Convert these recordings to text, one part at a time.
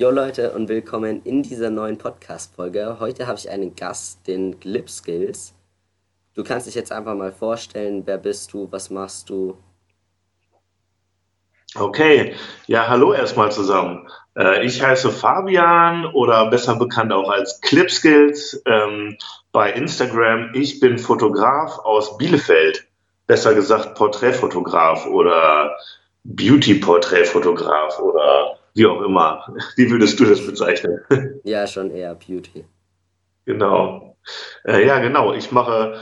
Jo Leute und willkommen in dieser neuen Podcast-Folge. Heute habe ich einen Gast, den Glip Skills. Du kannst dich jetzt einfach mal vorstellen, wer bist du, was machst du? Okay, ja, hallo erstmal zusammen. Äh, ich heiße Fabian oder besser bekannt auch als Clip Skills ähm, bei Instagram. Ich bin Fotograf aus Bielefeld, besser gesagt Porträtfotograf oder Beauty-Porträtfotograf oder wie auch immer. Wie würdest du das bezeichnen? Ja, schon eher Beauty. Genau. Äh, ja, genau. Ich mache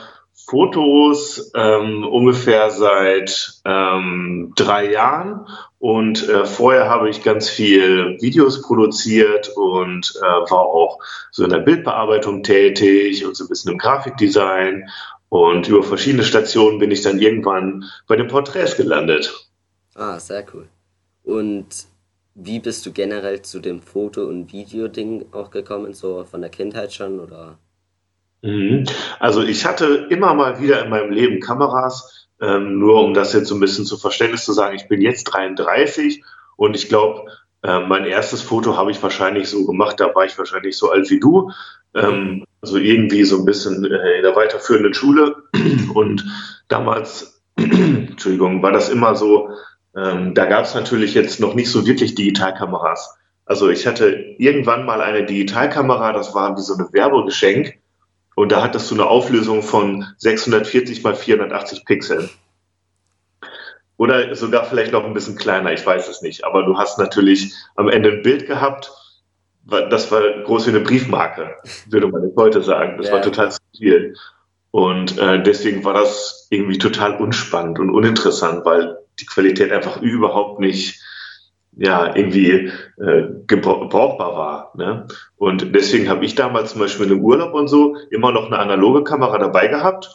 Fotos ähm, ungefähr seit ähm, drei Jahren und äh, vorher habe ich ganz viel Videos produziert und äh, war auch so in der Bildbearbeitung tätig und so ein bisschen im Grafikdesign und über verschiedene Stationen bin ich dann irgendwann bei den Porträts gelandet. Ah, sehr cool. Und wie bist du generell zu dem Foto- und Videoding auch gekommen, so von der Kindheit schon oder? Mhm. Also ich hatte immer mal wieder in meinem Leben Kameras, ähm, nur um das jetzt so ein bisschen zu Verständnis zu sagen, ich bin jetzt 33 und ich glaube, äh, mein erstes Foto habe ich wahrscheinlich so gemacht, da war ich wahrscheinlich so alt wie du, ähm, also irgendwie so ein bisschen äh, in der weiterführenden Schule und damals, Entschuldigung, war das immer so, ähm, da gab es natürlich jetzt noch nicht so wirklich Digitalkameras. Also ich hatte irgendwann mal eine Digitalkamera, das war wie so ein Werbegeschenk. Und da hattest du eine Auflösung von 640 mal 480 Pixeln. Oder sogar vielleicht noch ein bisschen kleiner, ich weiß es nicht. Aber du hast natürlich am Ende ein Bild gehabt, das war groß wie eine Briefmarke, würde man jetzt heute sagen. Das ja. war total viel. Und äh, deswegen war das irgendwie total unspannend und uninteressant, weil die Qualität einfach überhaupt nicht ja, irgendwie äh, brauchbar war. Ne? Und deswegen habe ich damals zum Beispiel im Urlaub und so immer noch eine analoge Kamera dabei gehabt.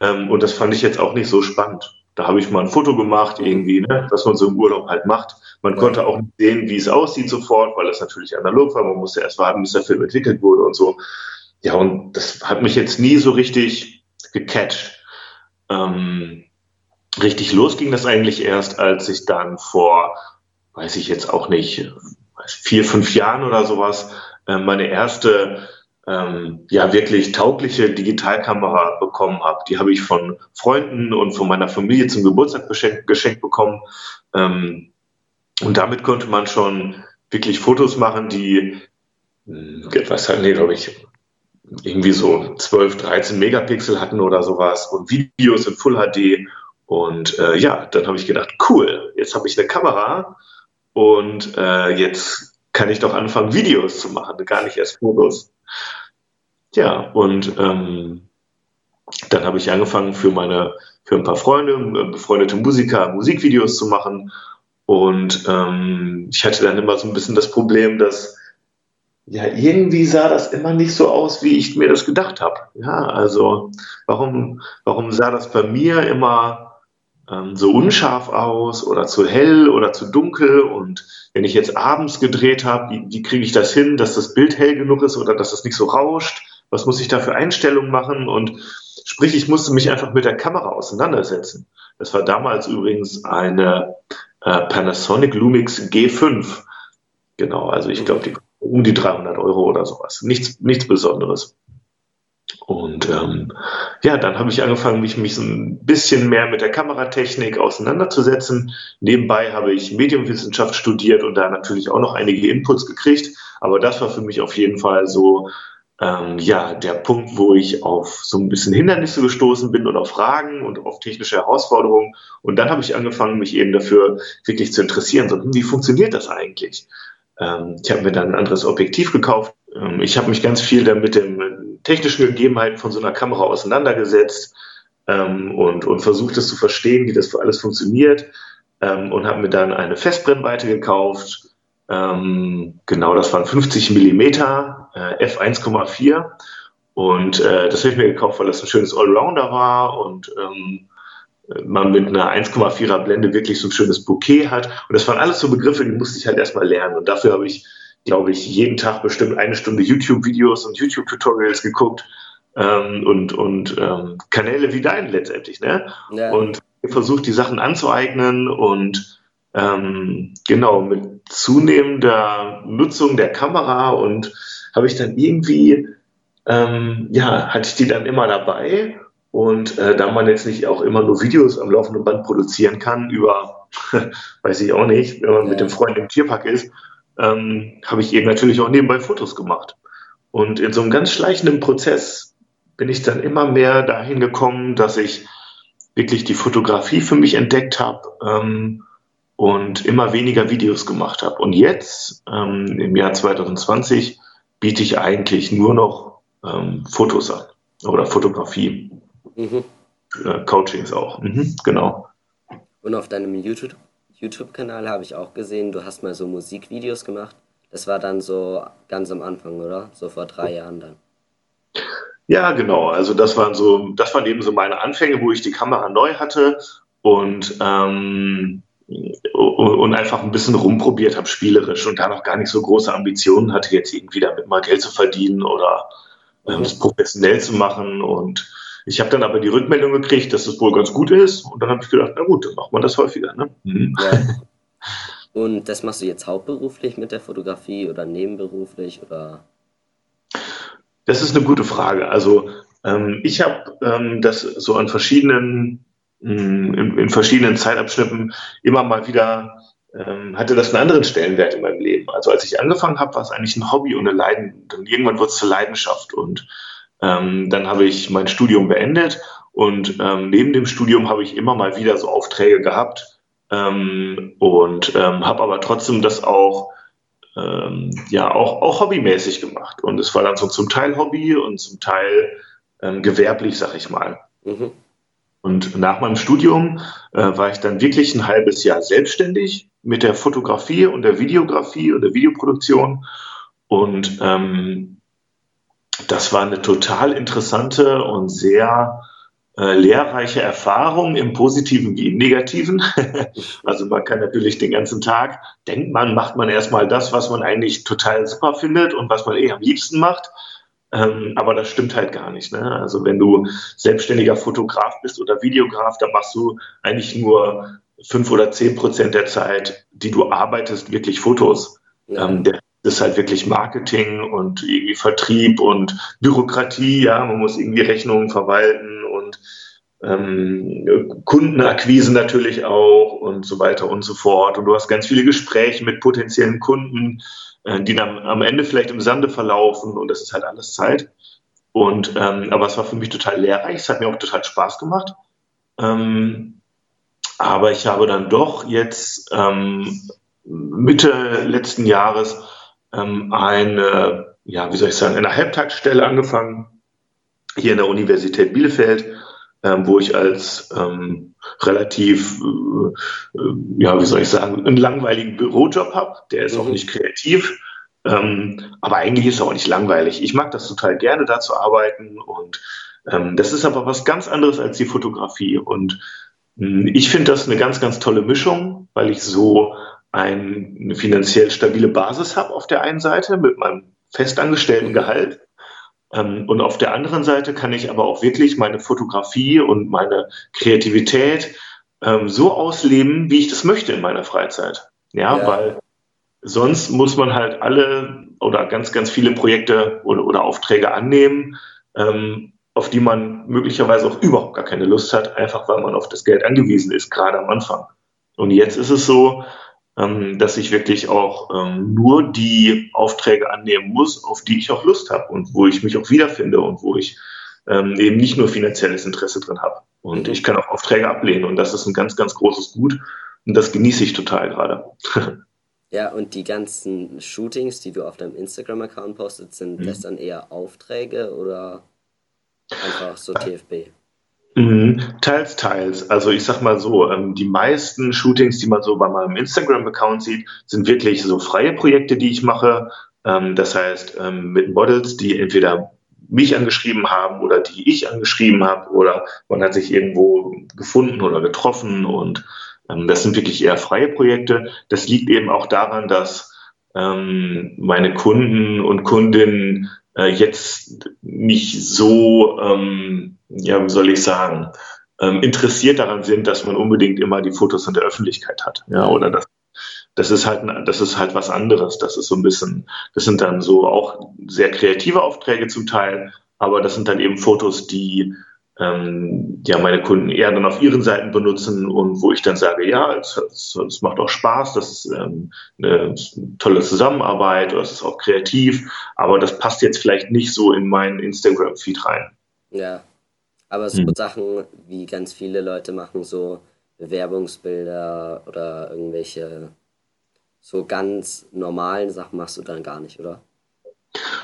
Ähm, und das fand ich jetzt auch nicht so spannend. Da habe ich mal ein Foto gemacht, irgendwie, ne, was man so im Urlaub halt macht. Man konnte auch nicht sehen, wie es aussieht sofort, weil das natürlich analog war. Man musste erst warten, bis der Film entwickelt wurde und so. Ja, und das hat mich jetzt nie so richtig gecatcht. Ähm, richtig los ging das eigentlich erst, als ich dann vor, weiß ich jetzt auch nicht, vier, fünf Jahren oder sowas, äh, meine erste ähm, ja wirklich taugliche Digitalkamera bekommen habe. Die habe ich von Freunden und von meiner Familie zum Geburtstag geschenkt, geschenkt bekommen. Ähm, und damit konnte man schon wirklich Fotos machen, die, hm, was hatten die, glaube ich, irgendwie so 12, 13 Megapixel hatten oder sowas und Videos in Full HD und äh, ja, dann habe ich gedacht, cool, jetzt habe ich eine Kamera und äh, jetzt kann ich doch anfangen, Videos zu machen, gar nicht erst Fotos. Ja, und ähm, dann habe ich angefangen, für meine, für ein paar Freunde, äh, befreundete Musiker, Musikvideos zu machen. Und ähm, ich hatte dann immer so ein bisschen das Problem, dass ja, irgendwie sah das immer nicht so aus, wie ich mir das gedacht habe. Ja, also warum, warum sah das bei mir immer ähm, so unscharf aus oder zu hell oder zu dunkel. Und wenn ich jetzt abends gedreht habe, wie, wie kriege ich das hin, dass das Bild hell genug ist oder dass es nicht so rauscht? Was muss ich da für Einstellungen machen? Und sprich, ich musste mich einfach mit der Kamera auseinandersetzen. Das war damals übrigens eine äh, Panasonic Lumix G5. Genau, also ich glaube, die um die 300 Euro oder sowas. Nichts, nichts Besonderes. Und ähm, ja, dann habe ich angefangen, mich, mich so ein bisschen mehr mit der Kameratechnik auseinanderzusetzen. Nebenbei habe ich Medienwissenschaft studiert und da natürlich auch noch einige Inputs gekriegt. Aber das war für mich auf jeden Fall so ähm, ja der Punkt, wo ich auf so ein bisschen Hindernisse gestoßen bin und auf Fragen und auf technische Herausforderungen. Und dann habe ich angefangen, mich eben dafür wirklich zu interessieren. So, hm, wie funktioniert das eigentlich? Ähm, ich habe mir dann ein anderes Objektiv gekauft. Ähm, ich habe mich ganz viel dann mit den technischen Gegebenheiten von so einer Kamera auseinandergesetzt ähm, und, und versucht es zu verstehen, wie das für alles funktioniert. Ähm, und habe mir dann eine Festbrennweite gekauft. Ähm, genau, das waren 50 Millimeter, äh, f1,4. Und äh, das habe ich mir gekauft, weil das ein schönes Allrounder war und ähm, man mit einer 1,4er Blende wirklich so ein schönes Bouquet hat. Und das waren alles so Begriffe, die musste ich halt erstmal lernen. Und dafür habe ich, glaube ich, jeden Tag bestimmt eine Stunde YouTube-Videos und YouTube-Tutorials geguckt ähm, und, und ähm, Kanäle wie deinen letztendlich. Ne? Ja. Und versucht, die Sachen anzueignen und ähm, genau, mit zunehmender Nutzung der Kamera und habe ich dann irgendwie, ähm, ja, hatte ich die dann immer dabei. Und äh, da man jetzt nicht auch immer nur Videos am laufenden Band produzieren kann, über, weiß ich auch nicht, wenn man ja. mit dem Freund im Tierpark ist, ähm, habe ich eben natürlich auch nebenbei Fotos gemacht. Und in so einem ganz schleichenden Prozess bin ich dann immer mehr dahin gekommen, dass ich wirklich die Fotografie für mich entdeckt habe ähm, und immer weniger Videos gemacht habe. Und jetzt, ähm, im Jahr 2020, biete ich eigentlich nur noch ähm, Fotos an oder Fotografie. Mhm. Äh, Coachings auch. Mhm, genau. Und auf deinem YouTube, YouTube-Kanal habe ich auch gesehen, du hast mal so Musikvideos gemacht. Das war dann so ganz am Anfang, oder? So vor drei Jahren dann. Ja, genau. Also das waren so, das waren eben so meine Anfänge, wo ich die Kamera neu hatte und ähm, und einfach ein bisschen rumprobiert habe, spielerisch und da noch gar nicht so große Ambitionen hatte, jetzt irgendwie damit mal Geld zu verdienen oder ähm, das professionell zu machen. Und ich habe dann aber die Rückmeldung gekriegt, dass das wohl ganz gut ist. Und dann habe ich gedacht, na gut, dann macht man das häufiger. Ne? Mhm. Ja. Und das machst du jetzt hauptberuflich mit der Fotografie oder nebenberuflich oder? Das ist eine gute Frage. Also ähm, ich habe ähm, das so an verschiedenen in, in verschiedenen Zeitabschnitten immer mal wieder ähm, hatte das einen anderen Stellenwert in meinem Leben. Also als ich angefangen habe, war es eigentlich ein Hobby und eine Leiden. Dann irgendwann wurde es zur Leidenschaft und ähm, dann habe ich mein Studium beendet und ähm, neben dem Studium habe ich immer mal wieder so Aufträge gehabt ähm, und ähm, habe aber trotzdem das auch ähm, ja auch, auch hobbymäßig gemacht und es war dann so zum Teil Hobby und zum Teil ähm, gewerblich, sag ich mal. Mhm. Und nach meinem Studium äh, war ich dann wirklich ein halbes Jahr selbstständig mit der Fotografie und der Videografie und der Videoproduktion. Und ähm, das war eine total interessante und sehr äh, lehrreiche Erfahrung im Positiven wie im Negativen. also man kann natürlich den ganzen Tag, denkt man, macht man erstmal das, was man eigentlich total super findet und was man eh am liebsten macht. Ähm, aber das stimmt halt gar nicht. Ne? Also wenn du selbstständiger Fotograf bist oder Videograf, dann machst du eigentlich nur fünf oder zehn Prozent der Zeit, die du arbeitest, wirklich Fotos. Ja. Ähm, der ist halt wirklich Marketing und irgendwie Vertrieb und Bürokratie. Ja, man muss irgendwie Rechnungen verwalten und ähm, Kundenakquise natürlich auch und so weiter und so fort. Und du hast ganz viele Gespräche mit potenziellen Kunden. Äh, die dann am Ende vielleicht im Sande verlaufen und das ist halt alles Zeit. Und ähm, aber es war für mich total lehrreich, es hat mir auch total Spaß gemacht. Ähm, aber ich habe dann doch jetzt ähm, Mitte letzten Jahres ähm, eine, ja, wie soll ich sagen, eine Halbtagsstelle angefangen hier in der Universität Bielefeld ähm, wo ich als ähm, relativ, äh, äh, ja, wie soll ich sagen, einen langweiligen Bürojob habe. Der ist mhm. auch nicht kreativ. Ähm, aber eigentlich ist er auch nicht langweilig. Ich mag das total gerne, da zu arbeiten. Und ähm, das ist aber was ganz anderes als die Fotografie. Und mh, hm, ich finde das eine ganz, ganz tolle Mischung, weil ich so eine finanziell stabile Basis habe auf der einen Seite mit meinem festangestellten. Gehalt ähm, und auf der anderen Seite kann ich aber auch wirklich meine Fotografie und meine Kreativität ähm, so ausleben, wie ich das möchte in meiner Freizeit. Ja, ja, weil sonst muss man halt alle oder ganz, ganz viele Projekte oder, oder Aufträge annehmen, ähm, auf die man möglicherweise auch überhaupt gar keine Lust hat, einfach weil man auf das Geld angewiesen ist, gerade am Anfang. Und jetzt ist es so, ähm, dass ich wirklich auch ähm, nur die Aufträge annehmen muss, auf die ich auch Lust habe und wo ich mich auch wiederfinde und wo ich ähm, eben nicht nur finanzielles Interesse drin habe. Und ich kann auch Aufträge ablehnen und das ist ein ganz, ganz großes Gut und das genieße ich total gerade. Ja, und die ganzen Shootings, die du auf deinem Instagram-Account postet, sind mhm. das dann eher Aufträge oder einfach so TFB? Mhm. Teils, teils. Also ich sag mal so, ähm, die meisten Shootings, die man so bei meinem Instagram-Account sieht, sind wirklich so freie Projekte, die ich mache. Ähm, das heißt, ähm, mit Models, die entweder mich angeschrieben haben oder die ich angeschrieben habe oder man hat sich irgendwo gefunden oder getroffen und das sind wirklich eher freie Projekte. Das liegt eben auch daran, dass meine Kunden und Kundinnen äh, jetzt nicht so, ähm, ja, wie soll ich sagen, ähm, interessiert daran sind, dass man unbedingt immer die Fotos in der Öffentlichkeit hat, ja, oder dass das ist halt, das ist halt was anderes. Das ist so ein bisschen, das sind dann so auch sehr kreative Aufträge zum Teil, aber das sind dann eben Fotos, die ähm, ja meine Kunden eher dann auf ihren Seiten benutzen und wo ich dann sage, ja, es, es, es macht auch Spaß, das ist ähm, eine tolle Zusammenarbeit es ist auch kreativ, aber das passt jetzt vielleicht nicht so in meinen Instagram-Feed rein. Ja, aber so hm. Sachen, wie ganz viele Leute machen, so Bewerbungsbilder oder irgendwelche so ganz normalen Sachen machst du dann gar nicht, oder?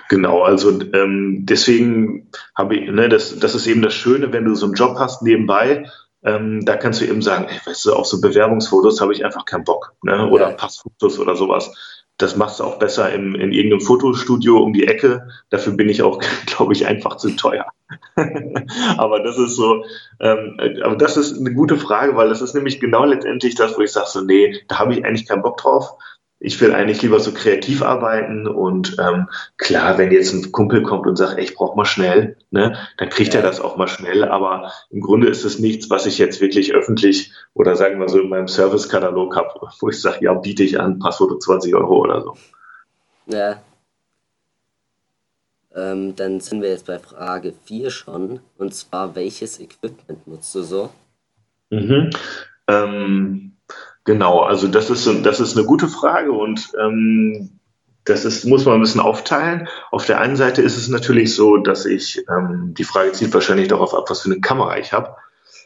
Genau, also ähm, deswegen habe ich, ne, das, das ist eben das Schöne, wenn du so einen Job hast nebenbei, ähm, da kannst du eben sagen, ey, weißt du, auf so Bewerbungsfotos habe ich einfach keinen Bock, ne? oder ja. Passfotos oder sowas. Das machst du auch besser im, in irgendeinem Fotostudio um die Ecke. Dafür bin ich auch, glaube ich, einfach zu teuer. aber das ist so, ähm, aber das ist eine gute Frage, weil das ist nämlich genau letztendlich das, wo ich sage so, nee, da habe ich eigentlich keinen Bock drauf ich will eigentlich lieber so kreativ arbeiten und ähm, klar, wenn jetzt ein Kumpel kommt und sagt, ey, ich brauche mal schnell, ne, dann kriegt ja. er das auch mal schnell, aber im Grunde ist es nichts, was ich jetzt wirklich öffentlich oder sagen wir so in meinem Servicekatalog habe, wo ich sage, ja, biete ich an, Passfoto 20 Euro oder so. Ja. Ähm, dann sind wir jetzt bei Frage 4 schon, und zwar, welches Equipment nutzt du so? Mhm. Ähm, Genau, also das ist, das ist eine gute Frage und ähm, das ist, muss man ein bisschen aufteilen. Auf der einen Seite ist es natürlich so, dass ich, ähm, die Frage zielt wahrscheinlich darauf ab, was für eine Kamera ich habe.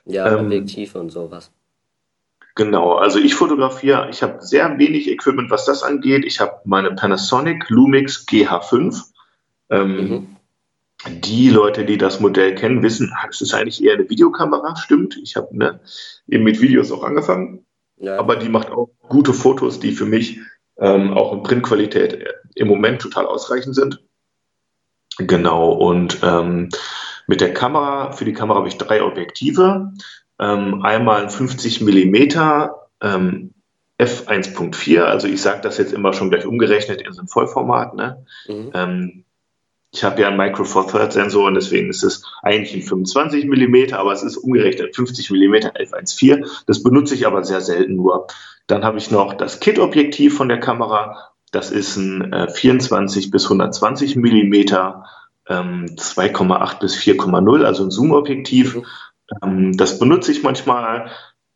Ja, ähm, Objektiv und sowas. Genau, also ich fotografiere, ich habe sehr wenig Equipment, was das angeht. Ich habe meine Panasonic Lumix GH5. Ähm, mhm. Die Leute, die das Modell kennen, wissen, es ist eigentlich eher eine Videokamera, stimmt. Ich habe ne, eben mit Videos auch angefangen. Ja. Aber die macht auch gute Fotos, die für mich ähm, auch in Printqualität im Moment total ausreichend sind. Genau, und ähm, mit der Kamera, für die Kamera habe ich drei Objektive. Ähm, einmal ein 50 Millimeter ähm, f1.4, also ich sage das jetzt immer schon gleich umgerechnet in so einem Vollformat. Ne? Mhm. Ich habe ja einen Micro Four Third Sensor und deswegen ist es eigentlich ein 25 mm, aber es ist umgerechnet 50 mm f1.4. Das benutze ich aber sehr selten nur. Dann habe ich noch das Kit-Objektiv von der Kamera. Das ist ein äh, 24 bis 120 mm, ähm, 2,8 bis 4,0, also ein Zoom-Objektiv. Mhm. Ähm, das benutze ich manchmal,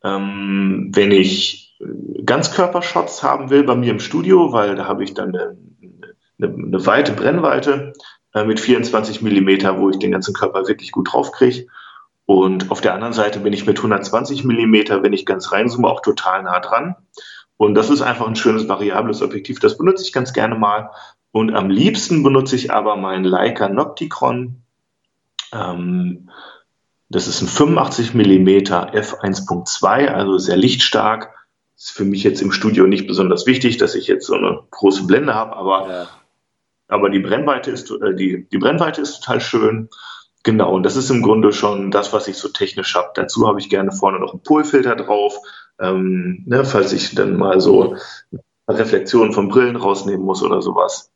ähm, wenn ich Ganzkörpershots haben will bei mir im Studio, weil da habe ich dann eine, eine, eine weite Brennweite äh, mit 24 Millimeter, wo ich den ganzen Körper wirklich gut drauf kriege. Und auf der anderen Seite bin ich mit 120 Millimeter, wenn ich ganz reinzoome, auch total nah dran. Und das ist einfach ein schönes variables Objektiv. Das benutze ich ganz gerne mal. Und am liebsten benutze ich aber mein Leica Nocticron. Ähm, das ist ein 85 Millimeter f1.2, also sehr lichtstark. Ist für mich jetzt im Studio nicht besonders wichtig, dass ich jetzt so eine große Blende habe, aber ja. Aber die Brennweite ist, äh, die, die Brennweite ist total schön. Genau, und das ist im Grunde schon das, was ich so technisch habe. Dazu habe ich gerne vorne noch einen Polfilter drauf, ähm, ne, falls ich dann mal so Reflexionen von Brillen rausnehmen muss oder sowas.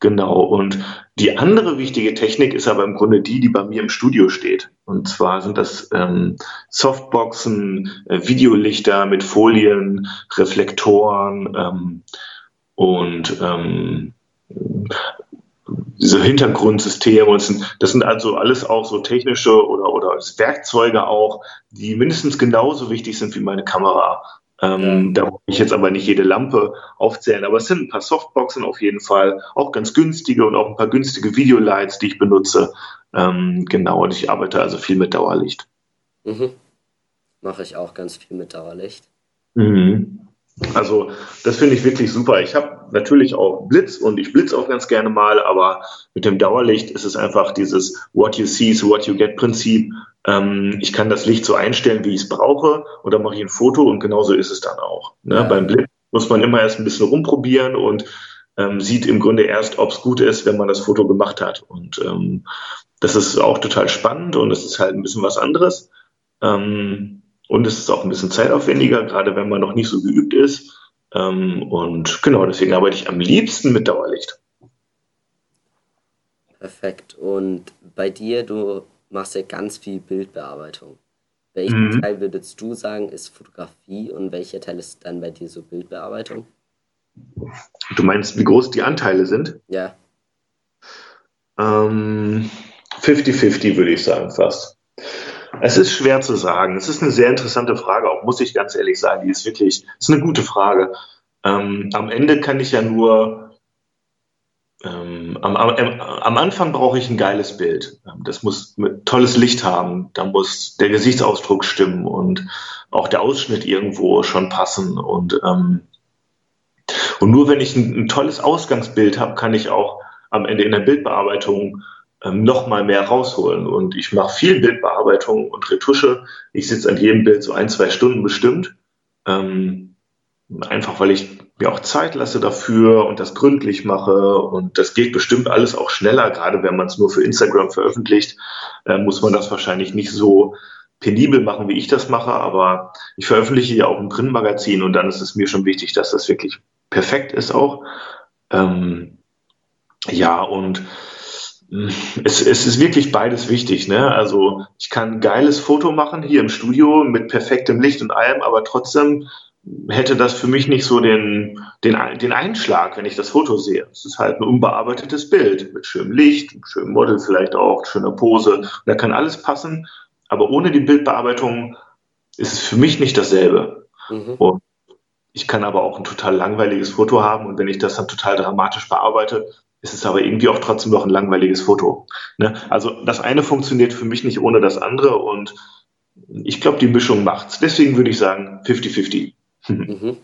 Genau, und die andere wichtige Technik ist aber im Grunde die, die bei mir im Studio steht. Und zwar sind das ähm, Softboxen, äh, Videolichter mit Folien, Reflektoren ähm, und ähm, diese Hintergrundsysteme und das sind also alles auch so technische oder, oder Werkzeuge auch, die mindestens genauso wichtig sind wie meine Kamera. Ähm, da muss ich jetzt aber nicht jede Lampe aufzählen, aber es sind ein paar Softboxen auf jeden Fall, auch ganz günstige und auch ein paar günstige Videolights, die ich benutze. Ähm, genau, und ich arbeite also viel mit Dauerlicht. Mhm. Mache ich auch ganz viel mit Dauerlicht. Mhm. Also das finde ich wirklich super. Ich habe natürlich auch Blitz und ich blitz auch ganz gerne mal, aber mit dem Dauerlicht ist es einfach dieses What you see is what you get Prinzip. Ähm, ich kann das Licht so einstellen, wie ich es brauche und dann mache ich ein Foto und genauso ist es dann auch. Ne? Ja. Beim Blitz muss man immer erst ein bisschen rumprobieren und ähm, sieht im Grunde erst, ob es gut ist, wenn man das Foto gemacht hat. Und ähm, das ist auch total spannend und es ist halt ein bisschen was anderes. Ähm, und es ist auch ein bisschen zeitaufwendiger, gerade wenn man noch nicht so geübt ist. Ähm, und genau, deswegen arbeite ich am liebsten mit Dauerlicht. Perfekt. Und bei dir, du machst ja ganz viel Bildbearbeitung. Welchen mhm. Teil würdest du sagen, ist Fotografie und welcher Teil ist dann bei dir so Bildbearbeitung? Du meinst, wie groß die Anteile sind? Ja. Ähm, 50-50 würde ich sagen, fast. Es ist schwer zu sagen. Es ist eine sehr interessante Frage, auch muss ich ganz ehrlich sagen. Die ist wirklich, ist eine gute Frage. Ähm, am Ende kann ich ja nur, ähm, am, am, am, Anfang brauche ich ein geiles Bild. Das muss tolles Licht haben. Da muss der Gesichtsausdruck stimmen und auch der Ausschnitt irgendwo schon passen. Und, ähm, und nur wenn ich ein, ein tolles Ausgangsbild habe, kann ich auch am Ende in der Bildbearbeitung ähm, noch mal mehr rausholen. Und ich mache viel Bildbearbeitung und Retusche. Ich sitze an jedem Bild so ein, zwei Stunden bestimmt. Ähm, einfach weil ich mir auch Zeit lasse dafür und das gründlich mache. Und das geht bestimmt alles auch schneller. Gerade wenn man es nur für Instagram veröffentlicht, äh, muss man das wahrscheinlich nicht so penibel machen, wie ich das mache. Aber ich veröffentliche ja auch ein Printmagazin und dann ist es mir schon wichtig, dass das wirklich perfekt ist auch. Ähm, ja, und es, es ist wirklich beides wichtig. Ne? Also ich kann ein geiles Foto machen hier im Studio mit perfektem Licht und allem, aber trotzdem hätte das für mich nicht so den, den, den Einschlag, wenn ich das Foto sehe. Es ist halt ein unbearbeitetes Bild mit schönem Licht, schönem Model vielleicht auch, schöner Pose. Da kann alles passen, aber ohne die Bildbearbeitung ist es für mich nicht dasselbe. Mhm. Und ich kann aber auch ein total langweiliges Foto haben und wenn ich das dann total dramatisch bearbeite, ist es aber irgendwie auch trotzdem noch ein langweiliges Foto. Ne? Also das eine funktioniert für mich nicht ohne das andere und ich glaube, die Mischung macht's. Deswegen würde ich sagen 50-50. Mhm.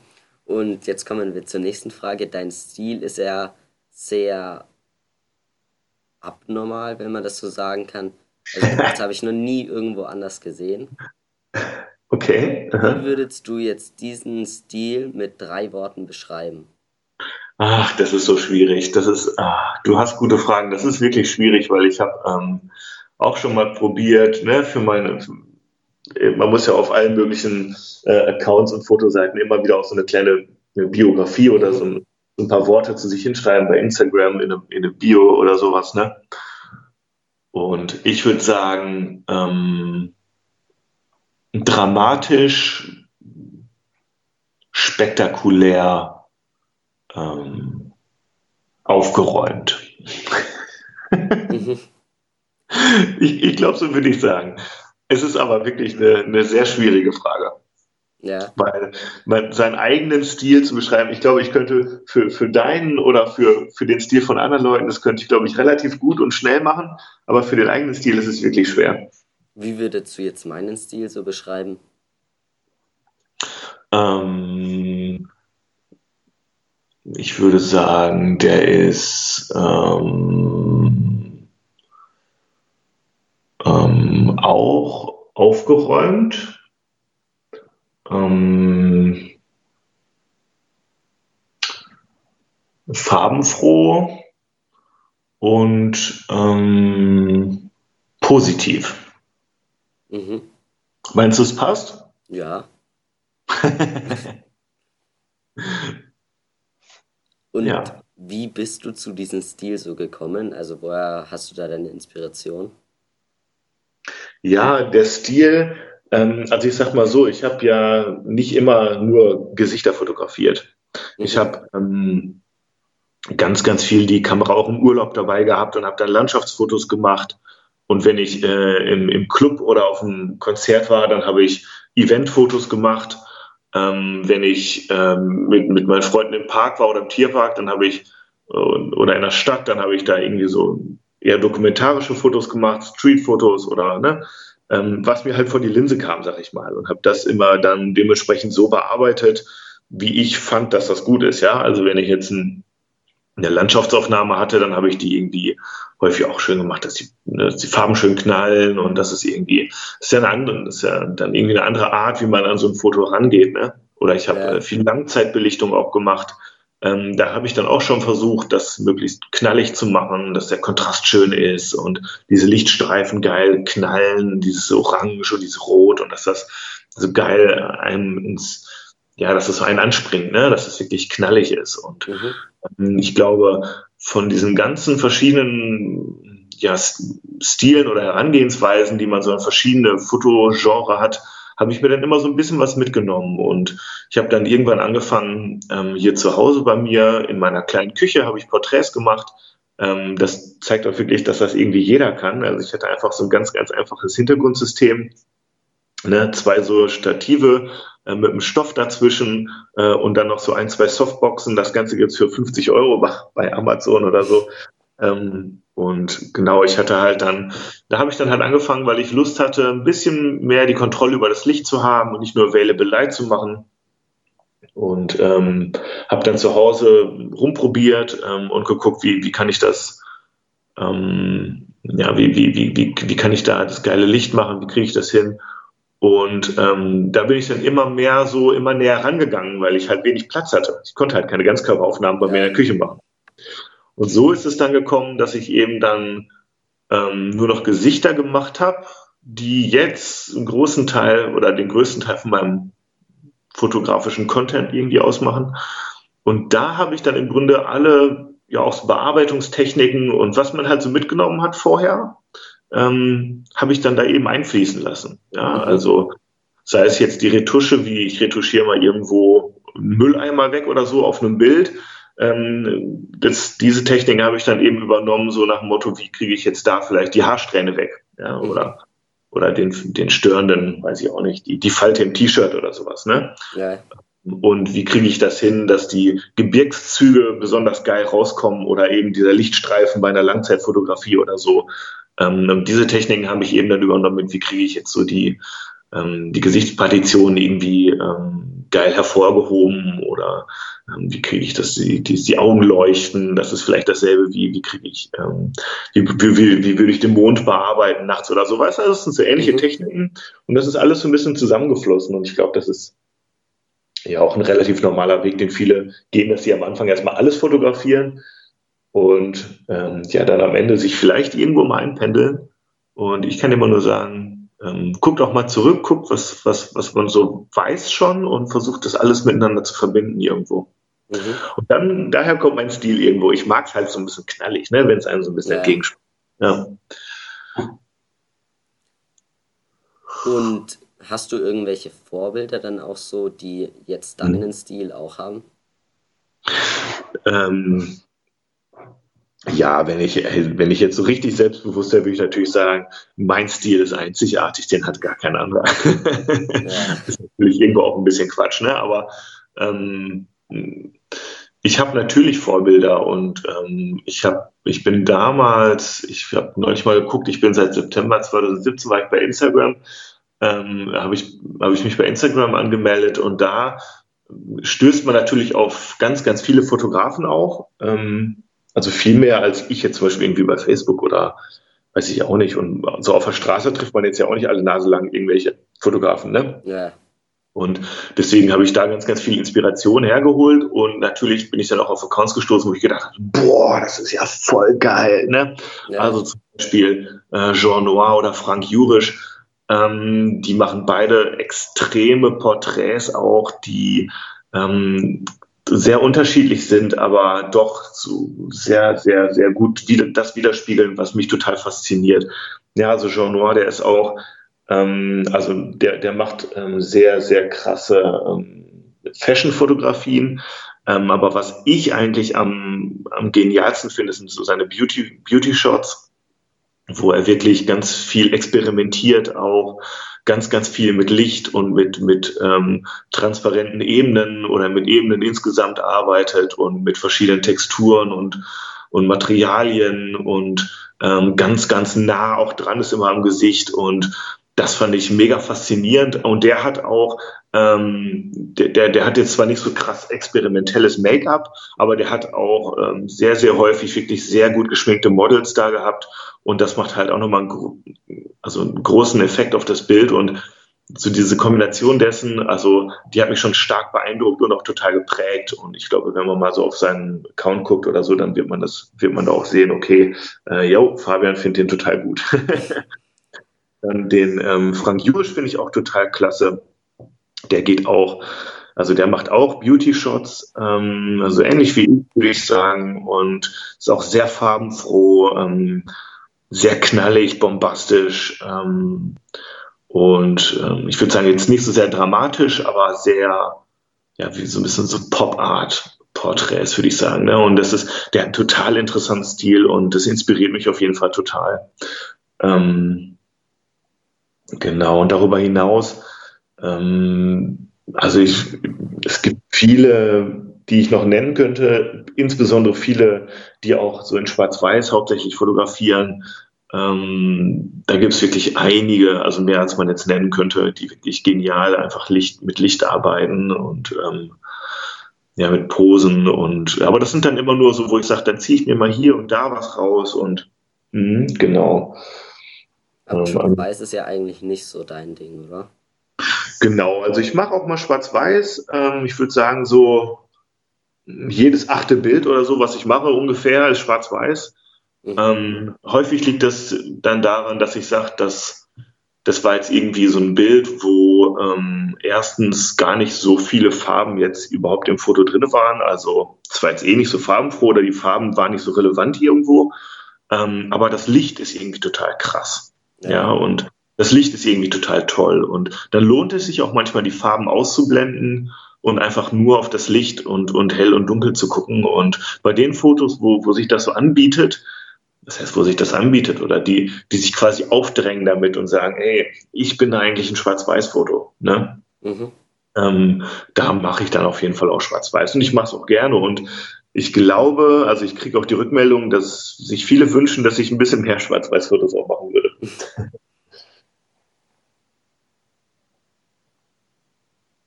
Und jetzt kommen wir zur nächsten Frage. Dein Stil ist ja sehr abnormal, wenn man das so sagen kann. Also das habe ich noch nie irgendwo anders gesehen. Okay. Wie würdest du jetzt diesen Stil mit drei Worten beschreiben? Ach, das ist so schwierig. Das ist, ach, du hast gute Fragen. Das ist wirklich schwierig, weil ich habe ähm, auch schon mal probiert, ne, für meine, man muss ja auf allen möglichen äh, Accounts und Fotoseiten immer wieder auch so eine kleine eine Biografie oder so ein, ein, paar Worte zu sich hinschreiben bei Instagram in eine, in eine Bio oder sowas, ne? Und ich würde sagen, ähm, dramatisch, spektakulär, ähm, aufgeräumt. Mhm. ich, ich glaube, so würde ich sagen. Es ist aber wirklich eine, eine sehr schwierige Frage. Ja. Weil man, seinen eigenen Stil zu beschreiben, ich glaube, ich könnte für, für deinen oder für, für den Stil von anderen Leuten, das könnte ich, glaube ich, relativ gut und schnell machen, aber für den eigenen Stil ist es wirklich schwer. Wie würdest du jetzt meinen Stil so beschreiben? Ähm, ich würde sagen, der ist ähm, ähm, auch aufgeräumt. Ähm, farbenfroh und ähm, positiv. Mhm. Meinst du, es passt? Ja. Und ja. wie bist du zu diesem Stil so gekommen? Also woher hast du da deine Inspiration? Ja, der Stil, ähm, also ich sag mal so, ich habe ja nicht immer nur Gesichter fotografiert. Mhm. Ich habe ähm, ganz, ganz viel die Kamera auch im Urlaub dabei gehabt und habe dann Landschaftsfotos gemacht. Und wenn ich äh, im, im Club oder auf einem Konzert war, dann habe ich Eventfotos gemacht ähm, wenn ich ähm, mit, mit meinen Freunden im Park war oder im Tierpark, dann habe ich, äh, oder in der Stadt, dann habe ich da irgendwie so eher dokumentarische Fotos gemacht, Streetfotos oder, ne, ähm, was mir halt vor die Linse kam, sag ich mal. Und habe das immer dann dementsprechend so bearbeitet, wie ich fand, dass das gut ist. Ja, also wenn ich jetzt ein eine Landschaftsaufnahme hatte, dann habe ich die irgendwie häufig auch schön gemacht, dass die, ne, dass die Farben schön knallen und das ist irgendwie, das ist ja eine andere, ist ja dann irgendwie eine andere Art, wie man an so ein Foto rangeht, ne? Oder ich habe ja. Äh, viel Langzeitbelichtung auch gemacht. Ähm, da habe ich dann auch schon versucht, das möglichst knallig zu machen, dass der Kontrast schön ist und diese Lichtstreifen geil knallen, dieses Orange und dieses Rot und dass das so geil einem ins, ja, dass es so einen anspringt, ne? dass es wirklich knallig ist. Und mhm. Ähm, ich glaube, von diesen ganzen verschiedenen ja, Stilen oder Herangehensweisen, die man so in verschiedene Fotogenre hat, habe ich mir dann immer so ein bisschen was mitgenommen. Und ich habe dann irgendwann angefangen, ähm, hier zu Hause bei mir in meiner kleinen Küche habe ich Porträts gemacht. Ähm, das zeigt auch wirklich, dass das irgendwie jeder kann. Also ich hatte einfach so ein ganz, ganz einfaches Hintergrundsystem. Ne, zwei so Stative äh, mit einem Stoff dazwischen äh, und dann noch so ein, zwei Softboxen. Das Ganze gibt's für 50 Euro bei Amazon oder so. Ähm, und genau, ich hatte halt dann, da habe ich dann halt angefangen, weil ich Lust hatte, ein bisschen mehr die Kontrolle über das Licht zu haben und nicht nur Available Light zu machen. Und ähm, habe dann zu Hause rumprobiert ähm, und geguckt, wie, wie kann ich das, ähm, ja, wie, wie, wie, wie, wie kann ich da das geile Licht machen, wie kriege ich das hin? Und ähm, da bin ich dann immer mehr so, immer näher rangegangen, weil ich halt wenig Platz hatte. Ich konnte halt keine Ganzkörperaufnahmen bei mir in der Küche machen. Und so ist es dann gekommen, dass ich eben dann ähm, nur noch Gesichter gemacht habe, die jetzt einen großen Teil oder den größten Teil von meinem fotografischen Content irgendwie ausmachen. Und da habe ich dann im Grunde alle ja auch so Bearbeitungstechniken und was man halt so mitgenommen hat vorher, ähm, habe ich dann da eben einfließen lassen. Ja, mhm. also sei es jetzt die Retusche, wie ich retuschiere mal irgendwo einen Mülleimer weg oder so auf einem Bild, ähm, das, diese Technik habe ich dann eben übernommen, so nach dem Motto, wie kriege ich jetzt da vielleicht die Haarsträhne weg? Ja, oder, oder den, den störenden, weiß ich auch nicht, die, die Falte im T-Shirt oder sowas. Ne? Ja. Und wie kriege ich das hin, dass die Gebirgszüge besonders geil rauskommen oder eben dieser Lichtstreifen bei einer Langzeitfotografie oder so. Ähm, diese Techniken habe ich eben dann übernommen, wie kriege ich jetzt so die, ähm, die Gesichtspartition irgendwie ähm, geil hervorgehoben oder ähm, wie kriege ich das, die, die, die Augen leuchten, das ist vielleicht dasselbe wie, wie kriege ich, ähm, wie, wie, wie, wie würde ich den Mond bearbeiten nachts oder so, weißt du, das sind so ähnliche mhm. Techniken. Und das ist alles so ein bisschen zusammengeflossen. Und ich glaube, das ist ja auch ein relativ normaler Weg, den viele gehen, dass sie am Anfang erstmal alles fotografieren und ähm, ja, dann am Ende sich vielleicht irgendwo mal einpendeln und ich kann immer nur sagen, ähm, guckt auch mal zurück, guckt, was, was, was man so weiß schon und versucht das alles miteinander zu verbinden irgendwo. Mhm. Und dann, daher kommt mein Stil irgendwo. Ich mag es halt so ein bisschen knallig, ne, wenn es einem so ein bisschen ja. entgegenspielt. Ja. Und hast du irgendwelche Vorbilder dann auch so, die jetzt deinen mhm. Stil auch haben? Ähm, ja, wenn ich, wenn ich jetzt so richtig selbstbewusst wäre, würde ich natürlich sagen, mein Stil ist einzigartig, den hat gar kein anderer. Ja. das ist natürlich irgendwo auch ein bisschen Quatsch, ne? Aber ähm, ich habe natürlich Vorbilder und ähm, ich habe, ich bin damals, ich habe neulich mal geguckt, ich bin seit September 2017 war ich bei Instagram, ähm, habe ich, hab ich mich bei Instagram angemeldet und da stößt man natürlich auf ganz, ganz viele Fotografen auch. Ähm, also viel mehr als ich jetzt zum Beispiel irgendwie bei Facebook oder weiß ich auch nicht. Und so auf der Straße trifft man jetzt ja auch nicht alle Nase lang irgendwelche Fotografen, ne? Ja. Und deswegen habe ich da ganz, ganz viel Inspiration hergeholt und natürlich bin ich dann auch auf Accounts gestoßen, wo ich gedacht habe, boah, das ist ja voll geil, ne? Ja. Also zum Beispiel äh, Jean Noir oder Frank Jurisch, ähm, die machen beide extreme Porträts auch, die ähm, sehr unterschiedlich sind, aber doch so sehr, sehr, sehr gut das widerspiegeln, was mich total fasziniert. Ja, also Jean Noir, der ist auch, ähm, also der, der macht ähm, sehr, sehr krasse ähm, Fashion-Fotografien. Ähm, aber was ich eigentlich am, am genialsten finde, sind so seine Beauty, Beauty-Shots, wo er wirklich ganz viel experimentiert auch ganz, ganz viel mit Licht und mit, mit ähm, transparenten Ebenen oder mit Ebenen insgesamt arbeitet und mit verschiedenen Texturen und, und Materialien und ähm, ganz, ganz nah auch dran ist immer am Gesicht und das fand ich mega faszinierend und der hat auch, ähm, der, der, der hat jetzt zwar nicht so krass experimentelles Make-up, aber der hat auch ähm, sehr, sehr häufig wirklich sehr gut geschminkte Models da gehabt und das macht halt auch nochmal einen, also einen großen Effekt auf das Bild und so diese Kombination dessen, also die hat mich schon stark beeindruckt und auch total geprägt. Und ich glaube, wenn man mal so auf seinen Account guckt oder so, dann wird man das, wird man da auch sehen, okay, äh, yo, Fabian findet den total gut. dann den ähm, Frank Jurisch finde ich auch total klasse. Der geht auch, also der macht auch Beauty-Shots, ähm, also ähnlich wie ich, würde ich sagen, und ist auch sehr farbenfroh. Ähm, sehr knallig, bombastisch. Ähm, Und ähm, ich würde sagen, jetzt nicht so sehr dramatisch, aber sehr, ja, wie so ein bisschen so Pop-Art-Porträts, würde ich sagen. Ne? Und das ist, der hat einen total interessanten Stil und das inspiriert mich auf jeden Fall total. Ähm, genau, und darüber hinaus, ähm, also ich, es gibt viele, die ich noch nennen könnte, insbesondere viele, die auch so in Schwarz-Weiß hauptsächlich fotografieren. Ähm, da gibt es wirklich einige, also mehr als man jetzt nennen könnte, die wirklich genial einfach Licht, mit Licht arbeiten und ähm, ja, mit Posen und aber das sind dann immer nur so, wo ich sage, dann ziehe ich mir mal hier und da was raus und mh, genau. Aber ähm, Schwarz-Weiß ist ja eigentlich nicht so dein Ding, oder? Genau, also ich mache auch mal Schwarz-Weiß. Ähm, ich würde sagen, so jedes achte Bild oder so, was ich mache, ungefähr, ist Schwarz-Weiß. Mhm. Ähm, häufig liegt das dann daran, dass ich sage, dass das war jetzt irgendwie so ein Bild, wo ähm, erstens gar nicht so viele Farben jetzt überhaupt im Foto drin waren. Also es war jetzt eh nicht so farbenfroh oder die Farben waren nicht so relevant irgendwo. Ähm, aber das Licht ist irgendwie total krass. Ja. ja, und das Licht ist irgendwie total toll. Und dann lohnt es sich auch manchmal, die Farben auszublenden und einfach nur auf das Licht und, und hell und dunkel zu gucken. Und bei den Fotos, wo, wo sich das so anbietet, das heißt, wo sich das anbietet oder die, die sich quasi aufdrängen damit und sagen, hey, ich bin eigentlich ein Schwarz-Weiß-Foto. Ne? Mhm. Ähm, da mache ich dann auf jeden Fall auch Schwarz-Weiß und ich mache es auch gerne und ich glaube, also ich kriege auch die Rückmeldung, dass sich viele wünschen, dass ich ein bisschen mehr Schwarz-Weiß-Fotos auch machen würde.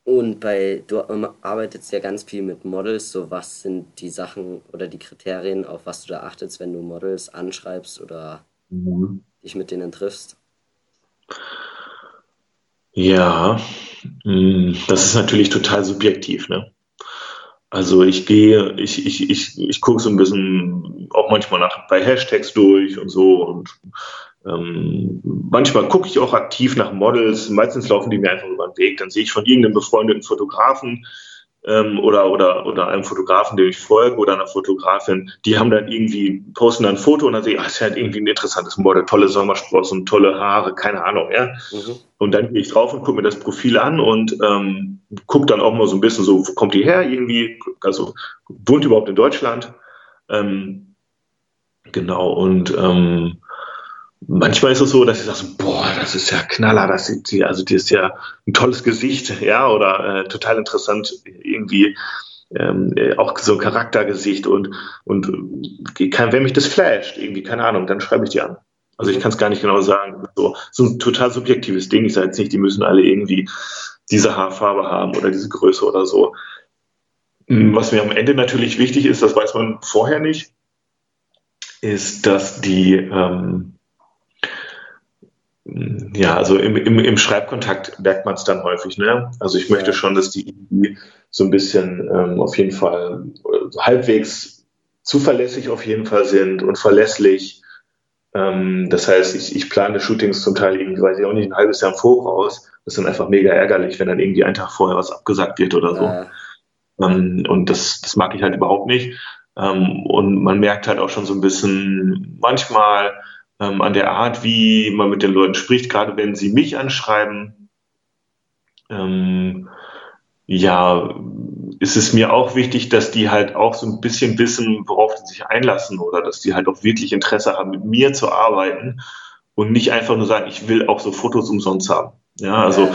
Und bei, du arbeitest ja ganz viel mit Models, so was sind die Sachen oder die Kriterien, auf was du da achtest, wenn du Models anschreibst oder mhm. dich mit denen triffst? Ja, hm, das ist natürlich total subjektiv, ne? Also ich gehe, ich, ich, ich, ich gucke so ein bisschen auch manchmal nach bei Hashtags durch und so und ähm, manchmal gucke ich auch aktiv nach Models, meistens laufen die mir einfach über den Weg. Dann sehe ich von irgendeinem befreundeten Fotografen ähm, oder, oder, oder einem Fotografen, dem ich folge, oder einer Fotografin, die haben dann irgendwie, posten dann ein Foto und dann sehe ich, ah, ist halt irgendwie ein interessantes Model, tolle Sommersprossen, tolle Haare, keine Ahnung, ja. Mhm. Und dann gehe ich drauf und gucke mir das Profil an und ähm, gucke dann auch mal so ein bisschen so, wo kommt die her irgendwie, also wohnt überhaupt in Deutschland. Ähm, genau, und ähm, manchmal ist es so, dass ich sage, boah, das ist ja Knaller, das sieht sie, also die ist ja ein tolles Gesicht, ja, oder äh, total interessant irgendwie. Ähm, äh, auch so ein Charaktergesicht und, und äh, kann, wenn mich das flasht, irgendwie, keine Ahnung, dann schreibe ich die an. Also ich kann es gar nicht genau sagen. So, so ein total subjektives Ding. Ich sage jetzt nicht, die müssen alle irgendwie diese Haarfarbe haben oder diese Größe oder so. Mhm. Was mir am Ende natürlich wichtig ist, das weiß man vorher nicht, ist, dass die ähm, ja, also im, im, im Schreibkontakt merkt man es dann häufig. Ne? Also ich möchte schon, dass die so ein bisschen ähm, auf jeden Fall äh, halbwegs zuverlässig auf jeden Fall sind und verlässlich. Ähm, das heißt, ich, ich plane Shootings zum Teil irgendwie, weiß ich auch nicht, ein halbes Jahr im Voraus. Das ist dann einfach mega ärgerlich, wenn dann irgendwie einen Tag vorher was abgesagt wird oder so. Ja. Ähm, und das, das mag ich halt überhaupt nicht. Ähm, und man merkt halt auch schon so ein bisschen manchmal, ähm, an der Art, wie man mit den Leuten spricht, gerade wenn sie mich anschreiben. Ähm, ja, ist es mir auch wichtig, dass die halt auch so ein bisschen wissen, worauf sie sich einlassen oder dass die halt auch wirklich Interesse haben, mit mir zu arbeiten und nicht einfach nur sagen, ich will auch so Fotos umsonst haben. Ja, also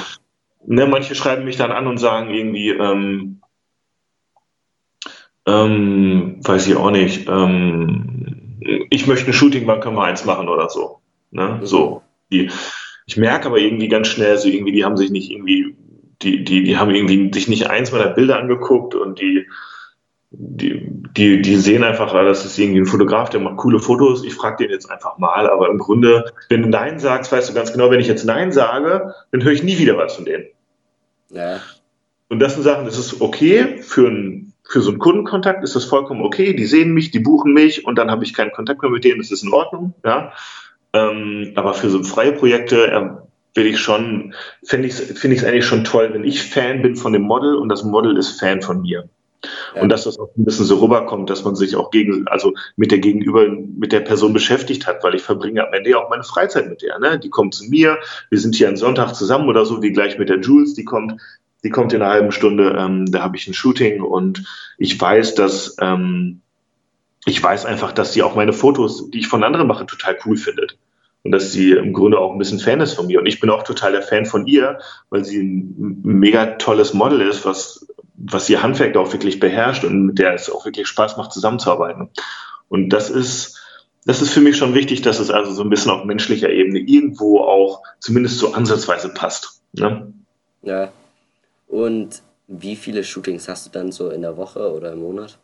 ne, manche schreiben mich dann an und sagen irgendwie, ähm, ähm, weiß ich auch nicht, ähm, ich möchte ein Shooting, wann können wir eins machen oder so. Ne? So. Die, ich merke aber irgendwie ganz schnell, so irgendwie, die haben sich nicht irgendwie, die, die, die haben irgendwie sich nicht eins meiner Bilder angeguckt und die, die, die, die sehen einfach, das ist irgendwie ein Fotograf, der macht coole Fotos. Ich frage den jetzt einfach mal, aber im Grunde, wenn du Nein sagst, weißt du ganz genau, wenn ich jetzt Nein sage, dann höre ich nie wieder was von denen. Ja. Und das sind Sachen, das ist okay für ein für so einen Kundenkontakt ist das vollkommen okay. Die sehen mich, die buchen mich und dann habe ich keinen Kontakt mehr mit denen. Das ist in Ordnung. Ja. Ähm, aber für so freie Projekte äh, will ich schon, finde ich es find eigentlich schon toll, wenn ich Fan bin von dem Model und das Model ist Fan von mir. Ja. Und dass das auch ein bisschen so rüberkommt, dass man sich auch gegen, also mit der Gegenüber, mit der Person beschäftigt hat, weil ich verbringe am Ende ja auch meine Freizeit mit der. Ne? Die kommt zu mir, wir sind hier einen Sonntag zusammen oder so, wie gleich mit der Jules, die kommt, die kommt in einer halben Stunde, ähm, da habe ich ein Shooting und ich weiß, dass ähm, ich weiß einfach, dass sie auch meine Fotos, die ich von anderen mache, total cool findet. Und dass sie im Grunde auch ein bisschen Fan ist von mir. Und ich bin auch total der Fan von ihr, weil sie ein mega tolles Model ist, was was ihr Handwerk auch wirklich beherrscht und mit der es auch wirklich Spaß macht, zusammenzuarbeiten. Und das ist, das ist für mich schon wichtig, dass es also so ein bisschen auf menschlicher Ebene irgendwo auch zumindest so ansatzweise passt. Ne? Ja. Und wie viele Shootings hast du dann so in der Woche oder im Monat?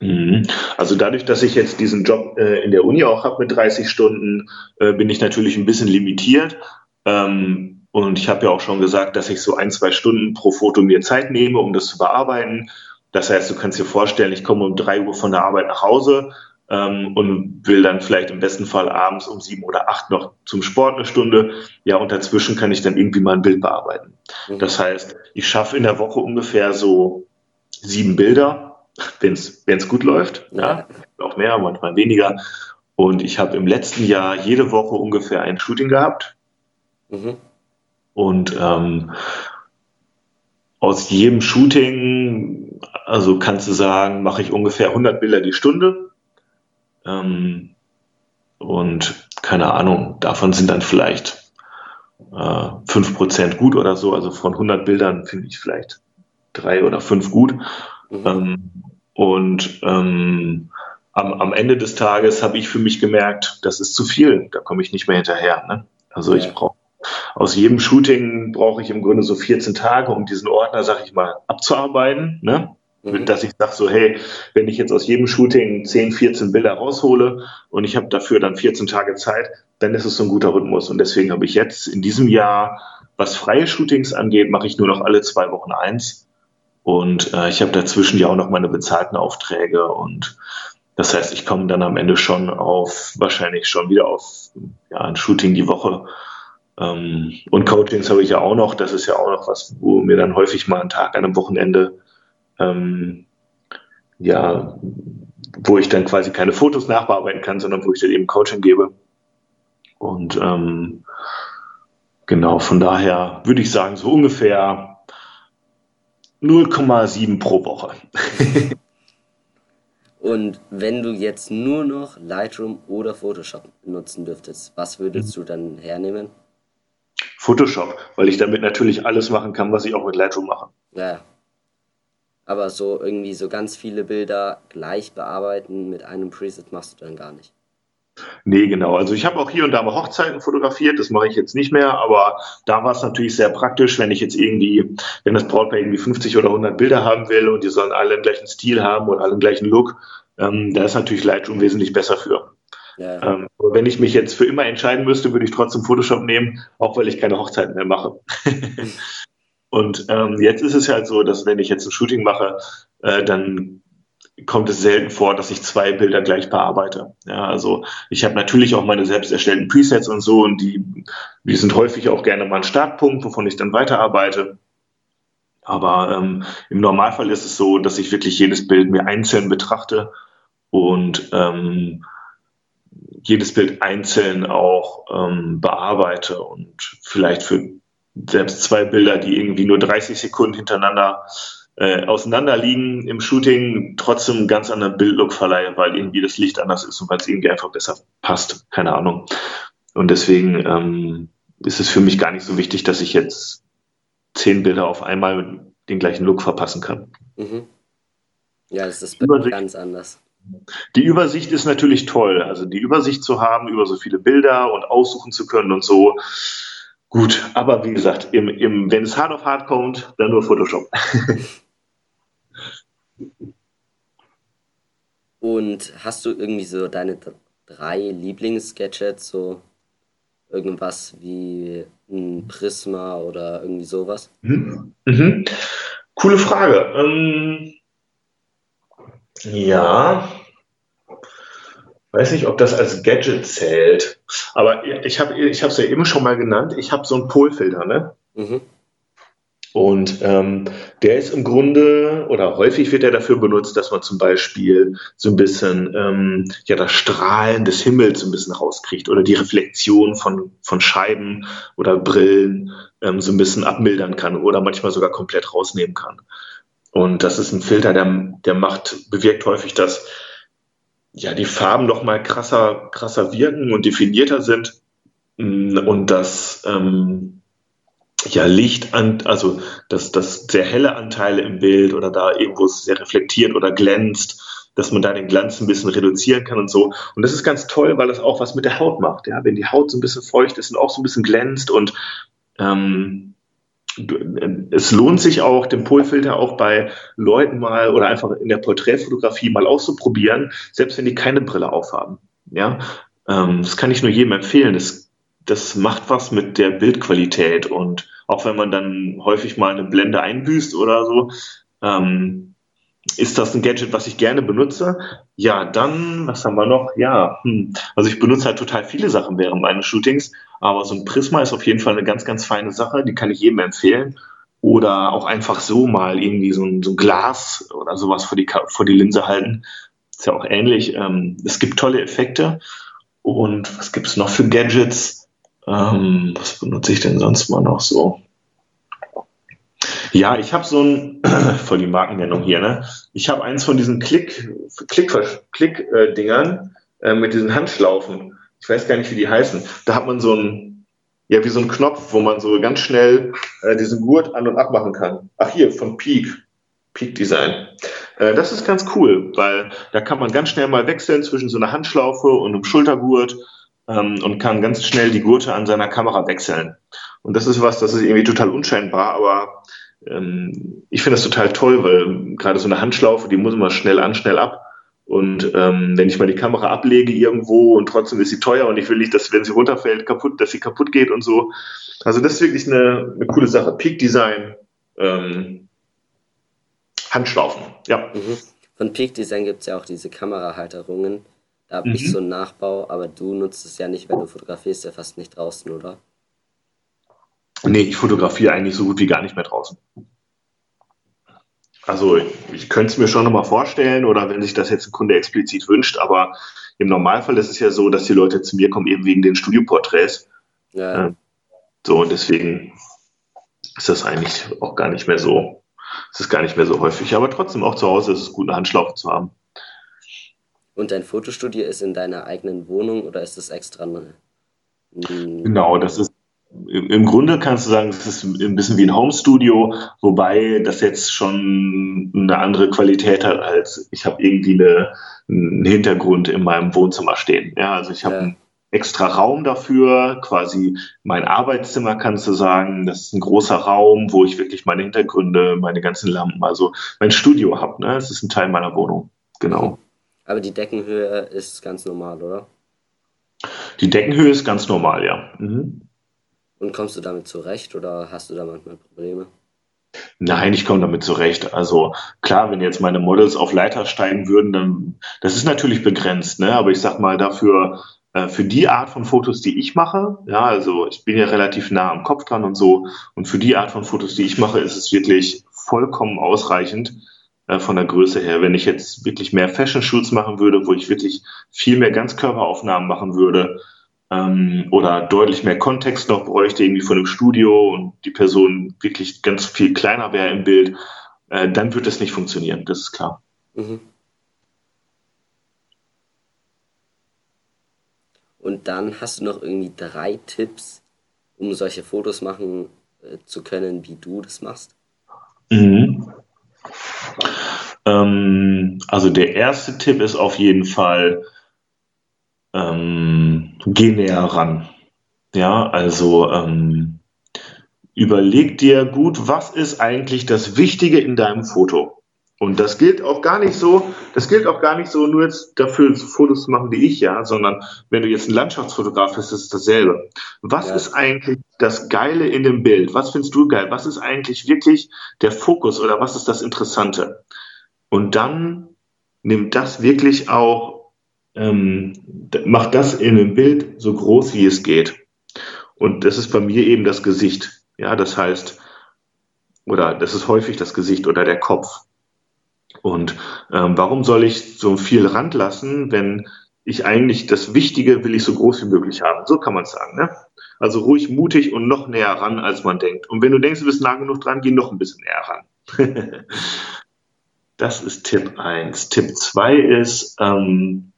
Mhm. Also dadurch, dass ich jetzt diesen Job äh, in der Uni auch habe mit 30 Stunden, äh, bin ich natürlich ein bisschen limitiert. Ähm, und ich habe ja auch schon gesagt, dass ich so ein, zwei Stunden pro Foto mir Zeit nehme, um das zu bearbeiten. Das heißt, du kannst dir vorstellen, ich komme um drei Uhr von der Arbeit nach Hause ähm, und will dann vielleicht im besten Fall abends um sieben oder acht noch zum Sport eine Stunde. Ja, und dazwischen kann ich dann irgendwie mal ein Bild bearbeiten. Mhm. Das heißt, ich schaffe in der Woche ungefähr so sieben Bilder, wenn es gut läuft. Ja, auch mehr, manchmal weniger. Und ich habe im letzten Jahr jede Woche ungefähr ein Shooting gehabt. Mhm. Und ähm, aus jedem Shooting, also kannst du sagen, mache ich ungefähr 100 Bilder die Stunde. Ähm, und keine Ahnung, davon sind dann vielleicht äh, 5% gut oder so. Also von 100 Bildern finde ich vielleicht drei oder fünf gut. Mhm. Ähm, und ähm, am, am Ende des Tages habe ich für mich gemerkt, das ist zu viel, da komme ich nicht mehr hinterher. Ne? Also ich brauche aus jedem Shooting brauche ich im Grunde so 14 Tage, um diesen Ordner, sag ich mal, abzuarbeiten. Ne? Mhm. Dass ich sage so, hey, wenn ich jetzt aus jedem Shooting 10, 14 Bilder raushole und ich habe dafür dann 14 Tage Zeit, dann ist es so ein guter Rhythmus. Und deswegen habe ich jetzt in diesem Jahr, was freie Shootings angeht, mache ich nur noch alle zwei Wochen eins. Und äh, ich habe dazwischen ja auch noch meine bezahlten Aufträge und das heißt, ich komme dann am Ende schon auf, wahrscheinlich schon wieder auf ja, ein Shooting die Woche ähm, und Coachings habe ich ja auch noch. Das ist ja auch noch was, wo mir dann häufig mal ein Tag an einem Wochenende, ähm, ja, wo ich dann quasi keine Fotos nachbearbeiten kann, sondern wo ich dann eben Coaching gebe. Und ähm, genau, von daher würde ich sagen, so ungefähr 0,7 pro Woche. Und wenn du jetzt nur noch Lightroom oder Photoshop nutzen dürftest, was würdest mhm. du dann hernehmen? Photoshop, weil ich damit natürlich alles machen kann, was ich auch mit Lightroom mache. Ja. Aber so irgendwie so ganz viele Bilder gleich bearbeiten mit einem Preset machst du dann gar nicht. Nee, genau. Also ich habe auch hier und da mal Hochzeiten fotografiert, das mache ich jetzt nicht mehr, aber da war es natürlich sehr praktisch, wenn ich jetzt irgendwie, wenn das Brautpaar irgendwie 50 oder 100 Bilder haben will und die sollen alle den gleichen Stil haben und alle den gleichen Look, ähm, da ist natürlich Lightroom wesentlich besser für. Ja. Ähm, wenn ich mich jetzt für immer entscheiden müsste, würde ich trotzdem Photoshop nehmen, auch weil ich keine Hochzeiten mehr mache. und ähm, jetzt ist es halt so, dass wenn ich jetzt ein Shooting mache, äh, dann kommt es selten vor, dass ich zwei Bilder gleich bearbeite. Ja, also ich habe natürlich auch meine selbst erstellten Presets und so und die, die sind häufig auch gerne mal ein Startpunkt, wovon ich dann weiterarbeite. Aber ähm, im Normalfall ist es so, dass ich wirklich jedes Bild mir einzeln betrachte und ähm, jedes Bild einzeln auch ähm, bearbeite und vielleicht für selbst zwei Bilder, die irgendwie nur 30 Sekunden hintereinander äh, auseinander liegen im Shooting, trotzdem einen ganz anderen Bildlook verleihe, weil irgendwie das Licht anders ist und weil es irgendwie einfach besser passt. Keine Ahnung. Und deswegen ähm, ist es für mich gar nicht so wichtig, dass ich jetzt zehn Bilder auf einmal den gleichen Look verpassen kann. Mhm. Ja, das ist ganz anders. Die Übersicht ist natürlich toll. Also die Übersicht zu haben über so viele Bilder und aussuchen zu können und so. Gut, aber wie gesagt, im, im, wenn es hart auf hart kommt, dann nur Photoshop. und hast du irgendwie so deine drei Lieblingsgadgets, so irgendwas wie ein Prisma oder irgendwie sowas? Mhm. Mhm. Coole Frage. Ähm ja. Weiß nicht, ob das als Gadget zählt. Aber ich habe es ja eben schon mal genannt. Ich habe so einen Polfilter, ne? Mhm. Und ähm, der ist im Grunde oder häufig wird er dafür benutzt, dass man zum Beispiel so ein bisschen ähm, ja das Strahlen des Himmels ein bisschen rauskriegt oder die Reflexion von, von Scheiben oder Brillen ähm, so ein bisschen abmildern kann oder manchmal sogar komplett rausnehmen kann. Und das ist ein Filter, der, der macht, bewirkt häufig, dass ja die Farben noch mal krasser, krasser wirken und definierter sind mm, und das ähm, ja, Licht an, also dass das sehr helle Anteile im Bild oder da irgendwo sehr reflektiert oder glänzt, dass man da den Glanz ein bisschen reduzieren kann und so. Und das ist ganz toll, weil das auch was mit der Haut macht. Ja, wenn die Haut so ein bisschen feucht ist und auch so ein bisschen glänzt und ähm, es lohnt sich auch, den Polfilter auch bei Leuten mal oder einfach in der Porträtfotografie mal auszuprobieren, selbst wenn die keine Brille aufhaben. Ja, ähm, das kann ich nur jedem empfehlen. Das das macht was mit der Bildqualität und auch wenn man dann häufig mal eine Blende einbüßt oder so, ähm, ist das ein Gadget, was ich gerne benutze? Ja, dann, was haben wir noch? Ja, hm. also ich benutze halt total viele Sachen während meines Shootings, aber so ein Prisma ist auf jeden Fall eine ganz, ganz feine Sache, die kann ich jedem empfehlen. Oder auch einfach so mal irgendwie so ein, so ein Glas oder sowas vor die, vor die Linse halten. Ist ja auch ähnlich. Ähm, es gibt tolle Effekte. Und was gibt es noch für Gadgets? Ähm, was benutze ich denn sonst mal noch so? Ja, ich habe so ein, voll die Markennennung hier, ne? Ich habe eins von diesen Klick, Klick, Klick äh, äh, mit diesen Handschlaufen. Ich weiß gar nicht, wie die heißen. Da hat man so ein, ja, wie so ein Knopf, wo man so ganz schnell äh, diesen Gurt an- und abmachen kann. Ach, hier, von Peak. Peak Design. Äh, das ist ganz cool, weil da kann man ganz schnell mal wechseln zwischen so einer Handschlaufe und einem Schultergurt ähm, und kann ganz schnell die Gurte an seiner Kamera wechseln. Und das ist was, das ist irgendwie total unscheinbar, aber ähm, ich finde das total toll, weil gerade so eine Handschlaufe, die muss immer schnell an, schnell ab. Und ähm, wenn ich mal die Kamera ablege irgendwo und trotzdem ist sie teuer und ich will nicht, dass wenn sie runterfällt, kaputt, dass sie kaputt geht und so. Also das ist wirklich eine, eine coole Sache. Peak Design, ähm, Handschlaufen, ja. Mhm. Von Peak Design gibt es ja auch diese Kamerahalterungen, da habe mhm. ich so einen Nachbau, aber du nutzt es ja nicht, wenn du fotografierst, ja fast nicht draußen, oder? Nee, ich fotografiere eigentlich so gut wie gar nicht mehr draußen. Also ich könnte es mir schon nochmal vorstellen oder wenn sich das jetzt ein Kunde explizit wünscht, aber im Normalfall ist es ja so, dass die Leute zu mir kommen eben wegen den Studioporträts. Ja. Ähm, so und deswegen ist das eigentlich auch gar nicht mehr so, ist es gar nicht mehr so häufig. Aber trotzdem auch zu Hause ist es gut, eine Handschlaufe zu haben. Und dein Fotostudio ist in deiner eigenen Wohnung oder ist es extra? Genau, das ist im Grunde kannst du sagen, es ist ein bisschen wie ein Homestudio, wobei das jetzt schon eine andere Qualität hat, als ich habe irgendwie eine, einen Hintergrund in meinem Wohnzimmer stehen. Ja, also ich habe ja. einen extra Raum dafür, quasi mein Arbeitszimmer kannst du sagen. Das ist ein großer Raum, wo ich wirklich meine Hintergründe, meine ganzen Lampen, also mein Studio habe. Ne? Das ist ein Teil meiner Wohnung. Genau. Aber die Deckenhöhe ist ganz normal, oder? Die Deckenhöhe ist ganz normal, ja. Mhm. Und kommst du damit zurecht oder hast du da manchmal Probleme? Nein, ich komme damit zurecht. Also klar, wenn jetzt meine Models auf Leiter steigen würden, dann das ist natürlich begrenzt, ne? Aber ich sag mal dafür äh, für die Art von Fotos, die ich mache, ja, also ich bin ja relativ nah am Kopf dran und so, und für die Art von Fotos, die ich mache, ist es wirklich vollkommen ausreichend äh, von der Größe her. Wenn ich jetzt wirklich mehr Fashion-Shoots machen würde, wo ich wirklich viel mehr Ganzkörperaufnahmen machen würde ähm, oder deutlich mehr Kontext noch bräuchte, irgendwie von einem Studio und die Person wirklich ganz viel kleiner wäre im Bild, äh, dann wird das nicht funktionieren, das ist klar. Mhm. Und dann hast du noch irgendwie drei Tipps, um solche Fotos machen äh, zu können, wie du das machst? Mhm. Ähm, also der erste Tipp ist auf jeden Fall, ähm, geh näher ran. Ja, also ähm, überleg dir gut, was ist eigentlich das Wichtige in deinem Foto? Und das gilt auch gar nicht so, das gilt auch gar nicht so nur jetzt dafür Fotos zu machen wie ich, ja, sondern wenn du jetzt ein Landschaftsfotograf bist, ist es dasselbe. Was ja. ist eigentlich das Geile in dem Bild? Was findest du geil? Was ist eigentlich wirklich der Fokus oder was ist das Interessante? Und dann nimmt das wirklich auch, ähm, macht das in einem Bild so groß wie es geht. Und das ist bei mir eben das Gesicht. Ja, das heißt, oder das ist häufig das Gesicht oder der Kopf. Und ähm, warum soll ich so viel Rand lassen, wenn ich eigentlich das Wichtige will ich so groß wie möglich haben? So kann man es sagen. Ne? Also ruhig mutig und noch näher ran, als man denkt. Und wenn du denkst, du bist nah genug dran, geh noch ein bisschen näher ran. das ist Tipp 1. Tipp 2 ist, ähm,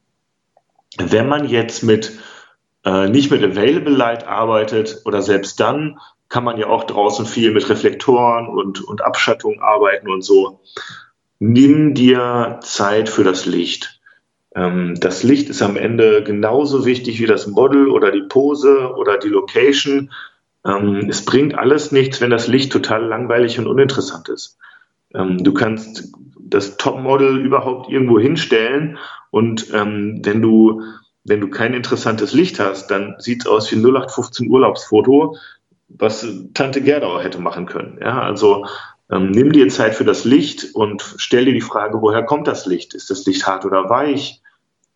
wenn man jetzt mit äh, nicht mit Available Light arbeitet oder selbst dann kann man ja auch draußen viel mit Reflektoren und, und Abschattung arbeiten und so. Nimm dir Zeit für das Licht. Ähm, das Licht ist am Ende genauso wichtig wie das Model oder die Pose oder die Location. Ähm, es bringt alles nichts, wenn das Licht total langweilig und uninteressant ist. Ähm, du kannst das Topmodel überhaupt irgendwo hinstellen und ähm, wenn du wenn du kein interessantes Licht hast, dann sieht es aus wie ein 0815 Urlaubsfoto, was Tante Gerdau hätte machen können. Ja, also ähm, nimm dir Zeit für das Licht und stell dir die Frage, woher kommt das Licht? Ist das Licht hart oder weich?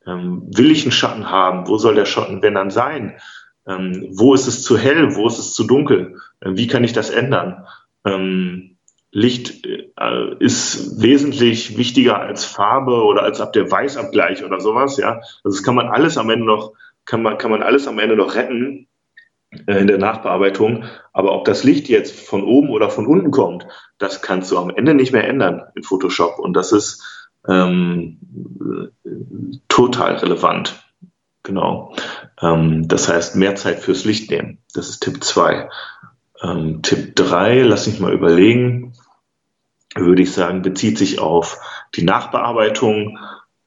Ähm, will ich einen Schatten haben? Wo soll der Schatten, wenn dann sein? Ähm, wo ist es zu hell? Wo ist es zu dunkel? Äh, wie kann ich das ändern? Ähm, Licht äh, ist wesentlich wichtiger als Farbe oder als ab der Weißabgleich oder sowas, ja. Also das kann man alles am Ende noch, kann man, kann man alles am Ende noch retten äh, in der Nachbearbeitung. Aber ob das Licht jetzt von oben oder von unten kommt, das kannst du am Ende nicht mehr ändern in Photoshop. Und das ist ähm, total relevant. Genau. Ähm, das heißt, mehr Zeit fürs Licht nehmen. Das ist Tipp 2. Ähm, Tipp 3, lass mich mal überlegen, würde ich sagen, bezieht sich auf die Nachbearbeitung.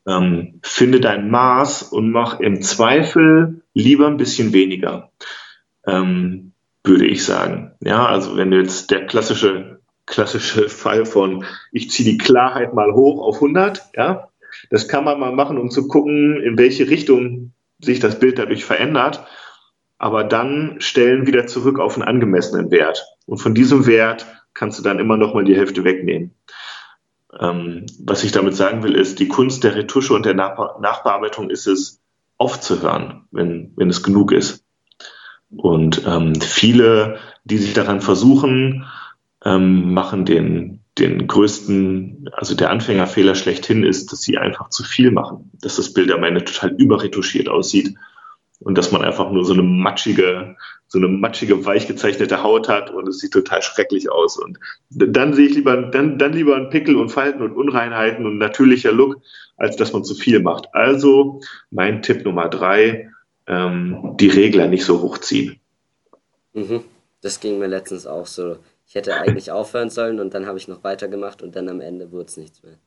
Ähm, finde dein Maß und mach im Zweifel lieber ein bisschen weniger, ähm, würde ich sagen. Ja, also wenn du jetzt der klassische, klassische Fall von, ich ziehe die Klarheit mal hoch auf 100, ja, das kann man mal machen, um zu gucken, in welche Richtung sich das Bild dadurch verändert aber dann stellen wieder zurück auf einen angemessenen Wert. Und von diesem Wert kannst du dann immer noch mal die Hälfte wegnehmen. Ähm, was ich damit sagen will, ist, die Kunst der Retusche und der Nach Nachbearbeitung ist es, aufzuhören, wenn, wenn es genug ist. Und ähm, viele, die sich daran versuchen, ähm, machen den, den größten, also der Anfängerfehler schlechthin ist, dass sie einfach zu viel machen, dass das Bild am Ende total überretuschiert aussieht und dass man einfach nur so eine matschige, so eine matschige, weich gezeichnete Haut hat und es sieht total schrecklich aus. Und dann sehe ich lieber, dann, dann lieber einen Pickel und Falten und Unreinheiten und natürlicher Look, als dass man zu viel macht. Also mein Tipp Nummer drei, ähm, die Regler nicht so hochziehen. Mhm. Das ging mir letztens auch so. Ich hätte eigentlich aufhören sollen und dann habe ich noch weitergemacht und dann am Ende wurde es nichts mehr.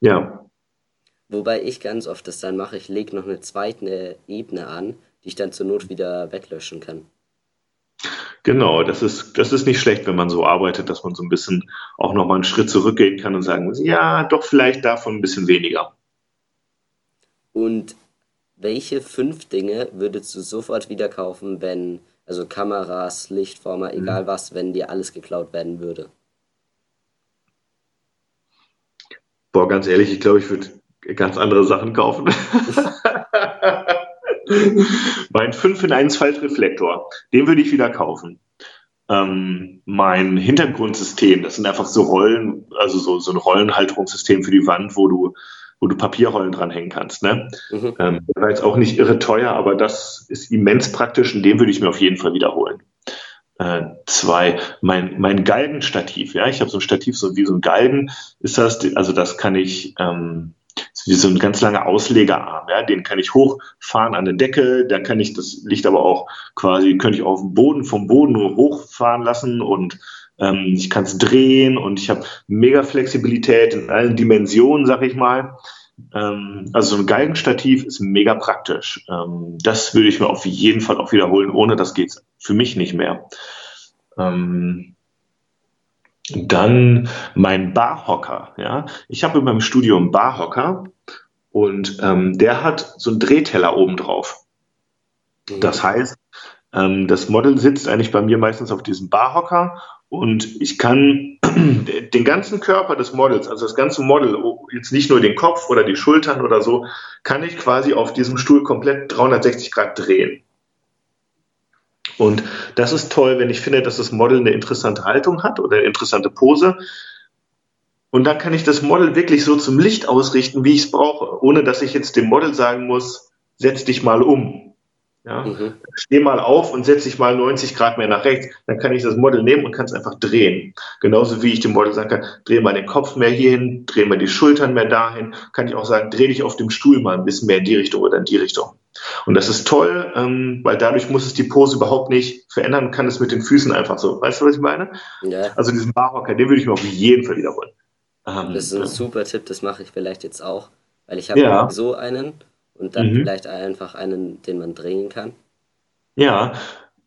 Ja, Wobei ich ganz oft das dann mache, ich lege noch eine zweite Ebene an, die ich dann zur Not wieder weglöschen kann. Genau, das ist, das ist nicht schlecht, wenn man so arbeitet, dass man so ein bisschen auch nochmal einen Schritt zurückgehen kann und sagen muss, ja, doch vielleicht davon ein bisschen weniger. Und welche fünf Dinge würdest du sofort wieder kaufen, wenn, also Kameras, Lichtformer, mhm. egal was, wenn dir alles geklaut werden würde? Boah, ganz ehrlich, ich glaube, ich würde ganz andere Sachen kaufen. mein 5 in 1 Faltreflektor, den würde ich wieder kaufen. Ähm, mein Hintergrundsystem, das sind einfach so Rollen, also so, so ein Rollenhalterungssystem für die Wand, wo du, wo du Papierrollen dranhängen kannst. Ne? Mhm. Ähm, war jetzt auch nicht irre teuer, aber das ist immens praktisch und den würde ich mir auf jeden Fall wiederholen. Äh, zwei, mein, mein Galgenstativ, ja, ich habe so ein Stativ, so wie so ein Galgen ist das, also das kann ich, ähm, wie so ein ganz langer Auslegerarm, ja, den kann ich hochfahren an der Decke, da kann ich das Licht aber auch quasi, könnte ich auf dem Boden, vom Boden hochfahren lassen und ähm, ich kann es drehen und ich habe mega Flexibilität in allen Dimensionen, sag ich mal. Ähm, also so ein Geigenstativ ist mega praktisch. Ähm, das würde ich mir auf jeden Fall auch wiederholen, ohne das geht's für mich nicht mehr. Ähm, dann mein Barhocker. Ja, ich habe in meinem Studio einen Barhocker und ähm, der hat so einen Drehteller oben drauf. Mhm. Das heißt, ähm, das Model sitzt eigentlich bei mir meistens auf diesem Barhocker und ich kann den ganzen Körper des Models, also das ganze Model, oh, jetzt nicht nur den Kopf oder die Schultern oder so, kann ich quasi auf diesem Stuhl komplett 360 Grad drehen. Und das ist toll, wenn ich finde, dass das Model eine interessante Haltung hat oder eine interessante Pose. Und dann kann ich das Model wirklich so zum Licht ausrichten, wie ich es brauche, ohne dass ich jetzt dem Model sagen muss, setz dich mal um. Ja? Mhm. Steh mal auf und setz dich mal 90 Grad mehr nach rechts. Dann kann ich das Model nehmen und kann es einfach drehen. Genauso wie ich dem Model sagen kann, dreh mal den Kopf mehr hierhin, dreh mal die Schultern mehr dahin. Kann ich auch sagen, dreh dich auf dem Stuhl mal ein bisschen mehr in die Richtung oder in die Richtung. Und das ist toll, ähm, weil dadurch muss es die Pose überhaupt nicht verändern, kann es mit den Füßen einfach so. Weißt du, was ich meine? Ja. Also diesen Barhocker, den würde ich mir auf jeden Fall wiederholen. Ähm, das ist ein super Tipp, das mache ich vielleicht jetzt auch, weil ich habe ja. so einen und dann mhm. vielleicht einfach einen, den man drehen kann. Ja,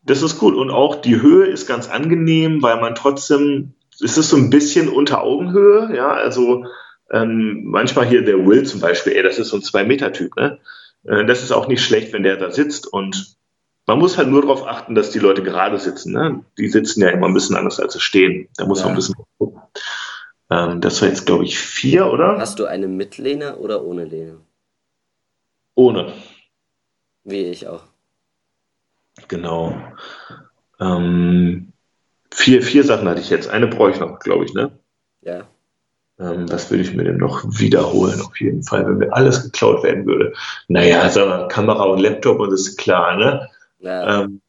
das ist gut. Und auch die Höhe ist ganz angenehm, weil man trotzdem, es ist so ein bisschen unter Augenhöhe, ja, also ähm, manchmal hier der Will zum Beispiel, ey, das ist so ein Zwei-Meter-Typ, ne? Äh, das ist auch nicht schlecht, wenn der da sitzt und man muss halt nur darauf achten, dass die Leute gerade sitzen. Ne? Die sitzen ja immer ein bisschen anders als sie stehen. Da muss ja. man ein bisschen gucken. Ähm, das war jetzt, glaube ich, vier, oder? Hast du eine mit Lehne oder ohne Lehne? Ohne. Wie ich auch. Genau. Ähm, vier, vier Sachen hatte ich jetzt. Eine brauche ich noch, glaube ich, ne? Ja. Ähm, das würde ich mir dann noch wiederholen, auf jeden Fall, wenn mir alles geklaut werden würde. Naja, sag mal, Kamera und Laptop und das ist klar, ne? Ja. Ähm,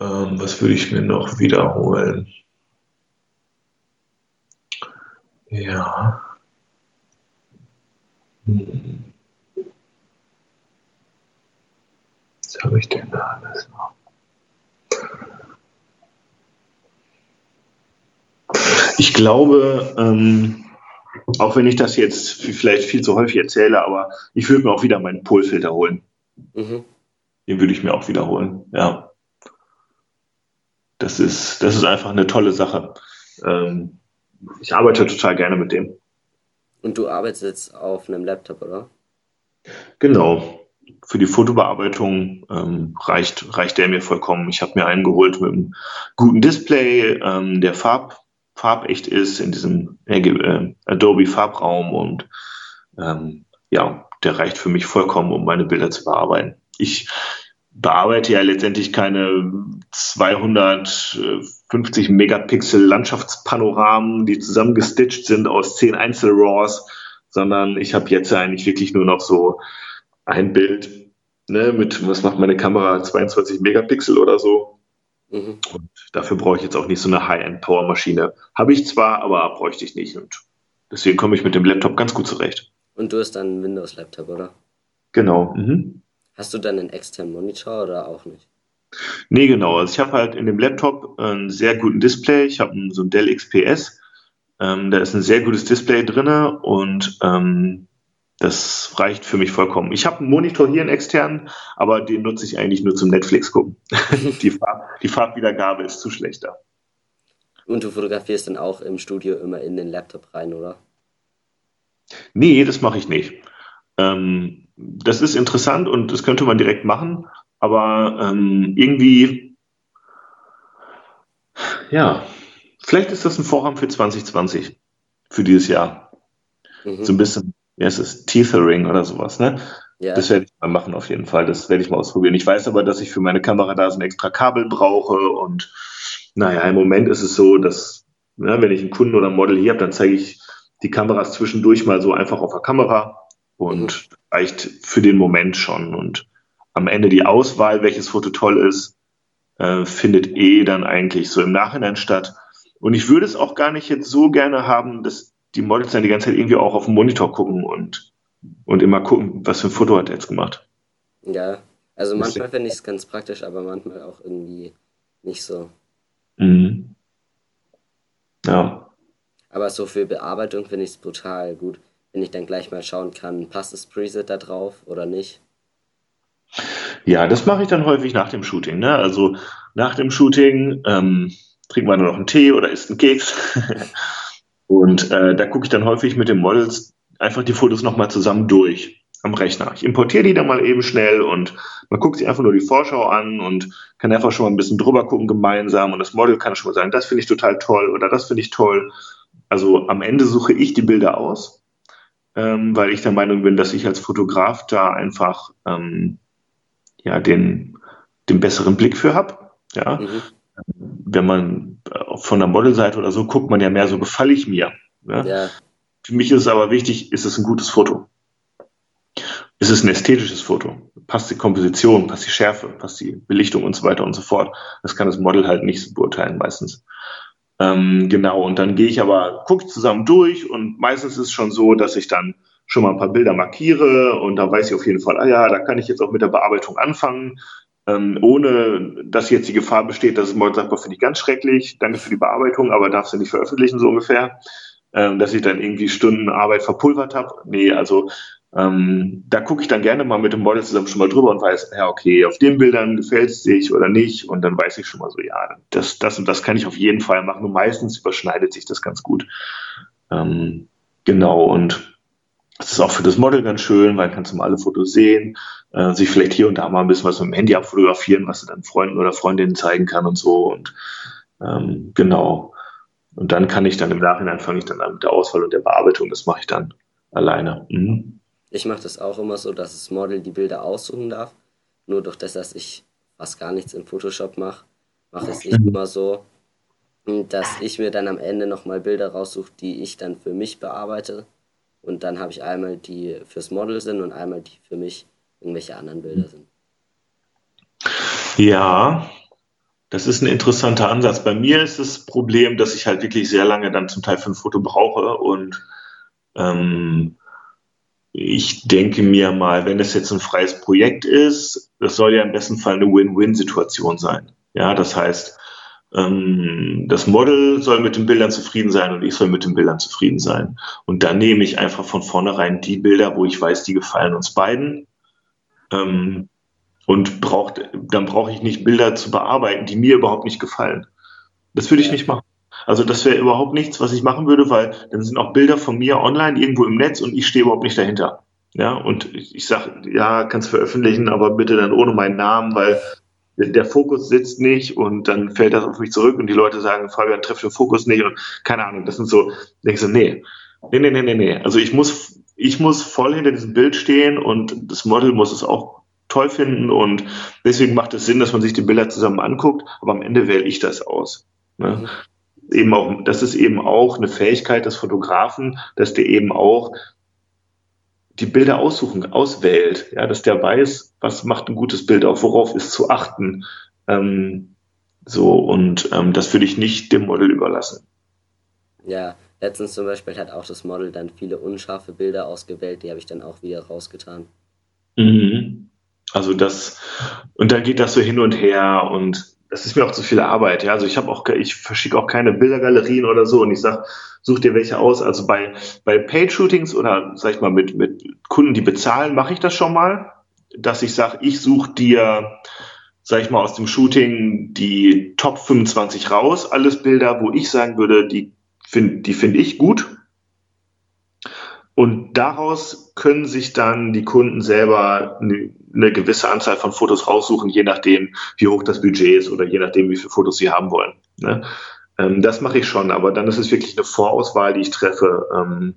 ähm, was würde ich mir noch wiederholen? Ja. Hm. Was habe ich denn da alles noch? Ich glaube, ähm, auch wenn ich das jetzt vielleicht viel zu häufig erzähle, aber ich würde mir auch wieder meinen Polfilter holen. Mhm. Den würde ich mir auch wiederholen, ja. Das ist, das ist einfach eine tolle Sache. Ähm, ich arbeite total gerne mit dem. Und du arbeitest jetzt auf einem Laptop, oder? Genau für die Fotobearbeitung ähm, reicht, reicht der mir vollkommen. Ich habe mir einen geholt mit einem guten Display, ähm, der Farb, farbecht ist in diesem äh, Adobe Farbraum und ähm, ja, der reicht für mich vollkommen, um meine Bilder zu bearbeiten. Ich bearbeite ja letztendlich keine 250 Megapixel Landschaftspanoramen, die zusammengestitcht sind aus zehn Einzel-RAWs, sondern ich habe jetzt eigentlich wirklich nur noch so ein Bild ne, mit, was macht meine Kamera, 22 Megapixel oder so. Mhm. Und dafür brauche ich jetzt auch nicht so eine High-End-Power-Maschine. Habe ich zwar, aber bräuchte ich nicht. Und deswegen komme ich mit dem Laptop ganz gut zurecht. Und du hast dann einen Windows-Laptop, oder? Genau. Mhm. Hast du dann einen externen Monitor oder auch nicht? Nee, genau. Also ich habe halt in dem Laptop einen sehr guten Display. Ich habe so ein Dell XPS. Ähm, da ist ein sehr gutes Display drin und ähm, das reicht für mich vollkommen. Ich habe einen Monitor hier, einen externen, aber den nutze ich eigentlich nur zum Netflix gucken. die, Farb, die Farbwiedergabe ist zu schlecht da. Und du fotografierst dann auch im Studio immer in den Laptop rein, oder? Nee, das mache ich nicht. Ähm, das ist interessant und das könnte man direkt machen, aber ähm, irgendwie, ja, vielleicht ist das ein Vorhaben für 2020, für dieses Jahr. Mhm. So ein bisschen wie heißt es, Tethering oder sowas, ne? Ja. Das werde ich mal machen auf jeden Fall. Das werde ich mal ausprobieren. Ich weiß aber, dass ich für meine Kamera da so ein extra Kabel brauche und naja, im Moment ist es so, dass ja, ne, wenn ich einen Kunden oder ein Model hier habe, dann zeige ich die Kameras zwischendurch mal so einfach auf der Kamera und mhm. reicht für den Moment schon. Und am Ende die Auswahl, welches Foto toll ist, äh, findet eh dann eigentlich so im Nachhinein statt. Und ich würde es auch gar nicht jetzt so gerne haben, dass die Models dann die ganze Zeit irgendwie auch auf den Monitor gucken und, und immer gucken, was für ein Foto hat er jetzt gemacht. Ja, also manchmal finde ich es ganz praktisch, aber manchmal auch irgendwie nicht so. Mhm. Ja. Aber so für Bearbeitung finde ich es brutal gut, wenn ich dann gleich mal schauen kann, passt das Preset da drauf oder nicht. Ja, das mache ich dann häufig nach dem Shooting. Ne? Also nach dem Shooting ähm, trinkt man nur noch einen Tee oder isst einen Keks. Und äh, da gucke ich dann häufig mit den Models einfach die Fotos nochmal zusammen durch am Rechner. Ich importiere die dann mal eben schnell und man guckt sich einfach nur die Vorschau an und kann einfach schon mal ein bisschen drüber gucken gemeinsam und das Model kann schon mal sagen, das finde ich total toll oder das finde ich toll. Also am Ende suche ich die Bilder aus, ähm, weil ich der Meinung bin, dass ich als Fotograf da einfach ähm, ja den den besseren Blick für habe. Ja. Mhm. Wenn man äh, von der Modelseite oder so guckt, man ja mehr so, gefalle ich mir. Ne? Ja. Für mich ist es aber wichtig, ist es ein gutes Foto? Ist es ein ästhetisches Foto? Passt die Komposition, passt die Schärfe, passt die Belichtung und so weiter und so fort? Das kann das Model halt nicht beurteilen meistens. Ähm, genau, und dann gehe ich aber, gucke zusammen durch und meistens ist es schon so, dass ich dann schon mal ein paar Bilder markiere und da weiß ich auf jeden Fall, ah ja, da kann ich jetzt auch mit der Bearbeitung anfangen, ähm, ohne dass jetzt die Gefahr besteht, dass es morgen sagt, finde ich ganz schrecklich, danke für die Bearbeitung, aber darfst du nicht veröffentlichen, so ungefähr, ähm, dass ich dann irgendwie Stunden Arbeit verpulvert habe. Nee, also ähm, da gucke ich dann gerne mal mit dem Model zusammen schon mal drüber und weiß, ja, okay, auf den Bildern gefällt es sich oder nicht. Und dann weiß ich schon mal so, ja, das, das und das kann ich auf jeden Fall machen. Und meistens überschneidet sich das ganz gut. Ähm, genau, und das ist auch für das Model ganz schön, weil kannst du mal alle Fotos sehen, äh, sich vielleicht hier und da mal ein bisschen was mit dem Handy abfotografieren, was du dann Freunden oder Freundinnen zeigen kann und so. Und ähm, genau. Und dann kann ich dann im Nachhinein fange ich dann an mit der Auswahl und der Bearbeitung. Das mache ich dann alleine. Mhm. Ich mache das auch immer so, dass das Model die Bilder aussuchen darf. Nur durch das, dass ich fast gar nichts in Photoshop mache, mache ich es immer so, dass ich mir dann am Ende nochmal Bilder raussuche, die ich dann für mich bearbeite. Und dann habe ich einmal die fürs Model sind und einmal die für mich irgendwelche anderen Bilder sind. Ja, das ist ein interessanter Ansatz. Bei mir ist das Problem, dass ich halt wirklich sehr lange dann zum Teil für ein Foto brauche und ähm, ich denke mir mal, wenn es jetzt ein freies Projekt ist, das soll ja im besten Fall eine Win-Win-Situation sein. Ja, das heißt, ähm, das Model soll mit den Bildern zufrieden sein und ich soll mit den Bildern zufrieden sein. Und dann nehme ich einfach von vornherein die Bilder, wo ich weiß, die gefallen uns beiden. Ähm, und braucht, dann brauche ich nicht Bilder zu bearbeiten, die mir überhaupt nicht gefallen. Das würde ich nicht machen. Also das wäre überhaupt nichts, was ich machen würde, weil dann sind auch Bilder von mir online irgendwo im Netz und ich stehe überhaupt nicht dahinter. Ja, und ich, ich sage, ja, kannst veröffentlichen, aber bitte dann ohne meinen Namen, weil der Fokus sitzt nicht und dann fällt das auf mich zurück und die Leute sagen, Fabian trifft den Fokus nicht und keine Ahnung, das sind so, denkst du, nee, nee, nee, nee, nee, nee. Also ich muss, ich muss voll hinter diesem Bild stehen und das Model muss es auch toll finden und deswegen macht es Sinn, dass man sich die Bilder zusammen anguckt, aber am Ende wähle ich das aus. Ne? Eben auch, das ist eben auch eine Fähigkeit des Fotografen, dass der eben auch die Bilder aussuchen, auswählt, ja, dass der weiß, was macht ein gutes Bild auf, worauf ist zu achten. Ähm, so, und ähm, das würde ich nicht dem Model überlassen. Ja, letztens zum Beispiel hat auch das Model dann viele unscharfe Bilder ausgewählt, die habe ich dann auch wieder rausgetan. Mhm. Also das, und dann geht das so hin und her und das ist mir auch zu viel Arbeit. Ja, also ich habe auch, ich verschicke auch keine Bildergalerien oder so und ich sage, such dir welche aus. Also bei, bei Paid-Shootings oder sag ich mal mit, mit Kunden, die bezahlen, mache ich das schon mal, dass ich sage, ich suche dir, sag ich mal, aus dem Shooting die Top 25 raus, alles Bilder, wo ich sagen würde, die finde die finde ich gut. Und daraus können sich dann die Kunden selber eine gewisse Anzahl von Fotos raussuchen, je nachdem, wie hoch das Budget ist oder je nachdem, wie viele Fotos sie haben wollen. Ne? Ähm, das mache ich schon, aber dann ist es wirklich eine Vorauswahl, die ich treffe. Ähm,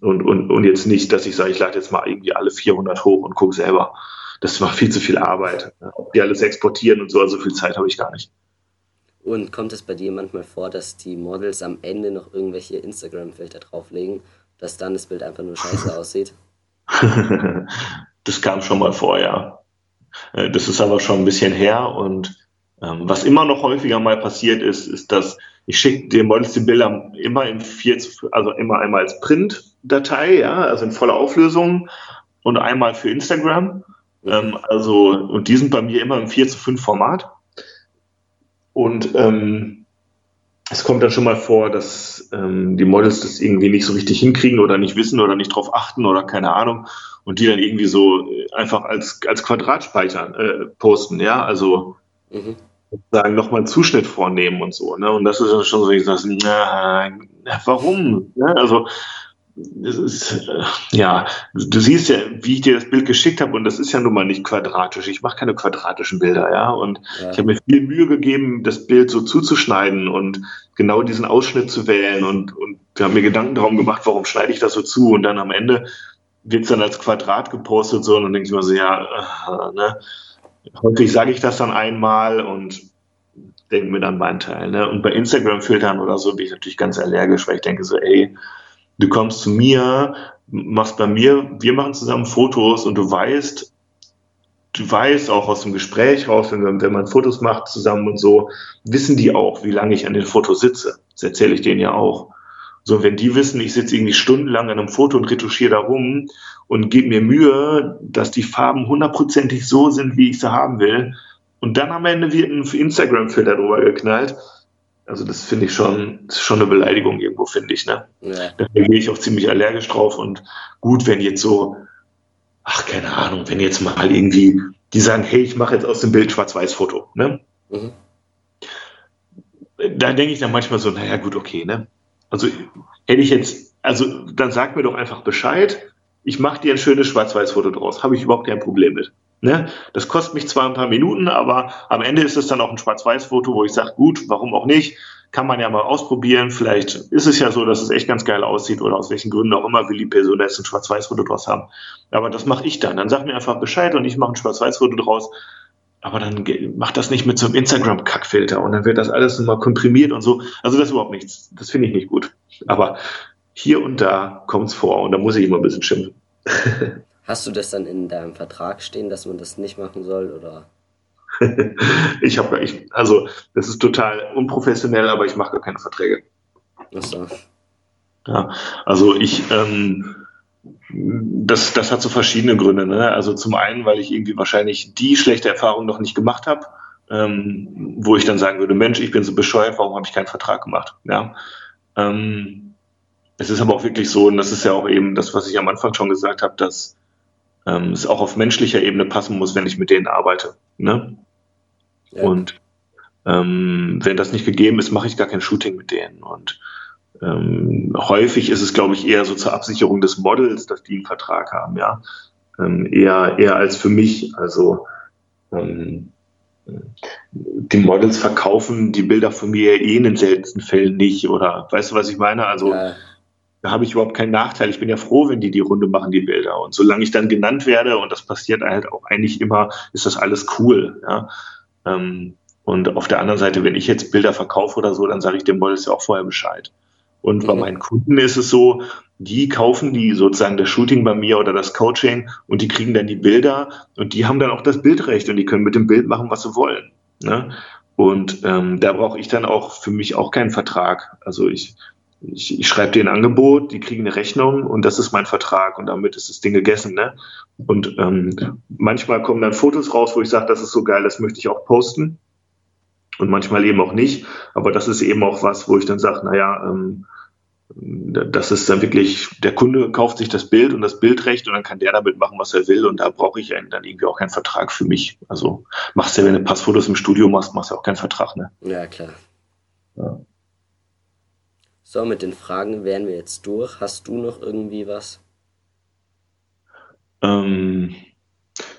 und, und, und jetzt nicht, dass ich sage, ich lade jetzt mal irgendwie alle 400 hoch und gucke selber. Das war viel zu viel Arbeit. Ne? Die alles exportieren und so, also viel Zeit habe ich gar nicht. Und kommt es bei dir manchmal vor, dass die Models am Ende noch irgendwelche Instagram-Filter drauflegen, dass dann das Bild einfach nur scheiße aussieht? Das kam schon mal vor, ja. Äh, das ist aber schon ein bisschen her und ähm, was immer noch häufiger mal passiert ist, ist, dass ich schicke den Models die Bilder immer in vier, also immer einmal als Print-Datei, ja, also in voller Auflösung und einmal für Instagram. Ähm, also, und die sind bei mir immer im 4 zu 5 Format. Und ähm, es kommt dann schon mal vor, dass ähm, die Models das irgendwie nicht so richtig hinkriegen oder nicht wissen oder nicht drauf achten oder keine Ahnung und die dann irgendwie so äh, einfach als, als Quadrat speichern, äh, posten, ja, also mhm. sagen nochmal einen Zuschnitt vornehmen und so, ne, und das ist dann schon so, ich sage, na, warum, ne? also das ist, äh, ja, du siehst ja, wie ich dir das Bild geschickt habe, und das ist ja nun mal nicht quadratisch. Ich mache keine quadratischen Bilder, ja. Und ja. ich habe mir viel Mühe gegeben, das Bild so zuzuschneiden und genau diesen Ausschnitt zu wählen. Und, und wir haben mir Gedanken darum gemacht, warum schneide ich das so zu? Und dann am Ende wird es dann als Quadrat gepostet so und dann denke ich mir so, ja, äh, ne? häufig sage ich das dann einmal und denke mir dann meinen Teil. Ne? Und bei Instagram-Filtern oder so bin ich natürlich ganz allergisch, weil ich denke so, ey, du kommst zu mir, machst bei mir, wir machen zusammen Fotos und du weißt, du weißt auch aus dem Gespräch raus, wenn, wenn man Fotos macht zusammen und so, wissen die auch, wie lange ich an den Fotos sitze. Das erzähle ich denen ja auch. So, wenn die wissen, ich sitze irgendwie stundenlang an einem Foto und retuschiere da rum und gebe mir Mühe, dass die Farben hundertprozentig so sind, wie ich sie haben will, und dann am Ende wird ein Instagram-Filter drüber geknallt. Also das finde ich schon, schon eine Beleidigung irgendwo, finde ich. Ne? Ja. Da gehe ich auch ziemlich allergisch drauf. Und gut, wenn jetzt so, ach, keine Ahnung, wenn jetzt mal irgendwie, die sagen, hey, ich mache jetzt aus dem Bild Schwarz-Weiß-Foto. Ne? Mhm. Da denke ich dann manchmal so, naja, gut, okay, ne? Also hätte ich jetzt, also dann sag mir doch einfach Bescheid, ich mache dir ein schönes Schwarz-Weiß-Foto draus. Habe ich überhaupt kein Problem mit. Ne? Das kostet mich zwar ein paar Minuten, aber am Ende ist es dann auch ein Schwarz-Weiß-Foto, wo ich sage, gut, warum auch nicht? Kann man ja mal ausprobieren. Vielleicht ist es ja so, dass es echt ganz geil aussieht oder aus welchen Gründen auch immer will die Person jetzt ein Schwarz-Weiß-Foto draus haben. Aber das mache ich dann. Dann sag mir einfach Bescheid und ich mache ein Schwarz-Weiß-Foto draus. Aber dann macht das nicht mit so einem Instagram-Kackfilter und dann wird das alles nochmal komprimiert und so. Also das ist überhaupt nichts. Das finde ich nicht gut. Aber hier und da kommt es vor und da muss ich immer ein bisschen schimpfen. Hast du das dann in deinem Vertrag stehen, dass man das nicht machen soll oder? ich habe, ich, also das ist total unprofessionell, aber ich mache gar keine Verträge. Ach so. Ja, also ich, ähm, das, das hat so verschiedene Gründe. Ne? Also zum einen, weil ich irgendwie wahrscheinlich die schlechte Erfahrung noch nicht gemacht habe, ähm, wo ich dann sagen würde, Mensch, ich bin so bescheuert, warum habe ich keinen Vertrag gemacht? Ja. Ähm, es ist aber auch wirklich so, und das ist ja auch eben das, was ich am Anfang schon gesagt habe, dass ähm, es auch auf menschlicher Ebene passen muss, wenn ich mit denen arbeite. Ne? Ja. Und ähm, wenn das nicht gegeben ist, mache ich gar kein Shooting mit denen. Und ähm, häufig ist es, glaube ich, eher so zur Absicherung des Models, dass die einen Vertrag haben, ja. Ähm, eher, eher als für mich. Also ähm, die Models verkaufen die Bilder von mir eh in den seltensten Fällen nicht. Oder weißt du, was ich meine? Also ja da habe ich überhaupt keinen Nachteil. Ich bin ja froh, wenn die die Runde machen, die Bilder. Und solange ich dann genannt werde, und das passiert halt auch eigentlich immer, ist das alles cool. Ja? Ähm, und auf der anderen Seite, wenn ich jetzt Bilder verkaufe oder so, dann sage ich dem Models ja auch vorher Bescheid. Und bei mhm. meinen Kunden ist es so, die kaufen die sozusagen das Shooting bei mir oder das Coaching und die kriegen dann die Bilder und die haben dann auch das Bildrecht und die können mit dem Bild machen, was sie wollen. Ne? Und ähm, da brauche ich dann auch für mich auch keinen Vertrag. Also ich ich, ich schreibe dir ein Angebot, die kriegen eine Rechnung und das ist mein Vertrag und damit ist das Ding gegessen. Ne? Und ähm, manchmal kommen dann Fotos raus, wo ich sage, das ist so geil, das möchte ich auch posten. Und manchmal eben auch nicht. Aber das ist eben auch was, wo ich dann sage, naja, ähm, das ist dann wirklich, der Kunde kauft sich das Bild und das Bildrecht und dann kann der damit machen, was er will. Und da brauche ich dann irgendwie auch keinen Vertrag für mich. Also machst du ja, wenn du Passfotos im Studio machst, machst du auch keinen Vertrag, ne? Ja, klar. Ja. So, mit den Fragen wären wir jetzt durch. Hast du noch irgendwie was? Ähm,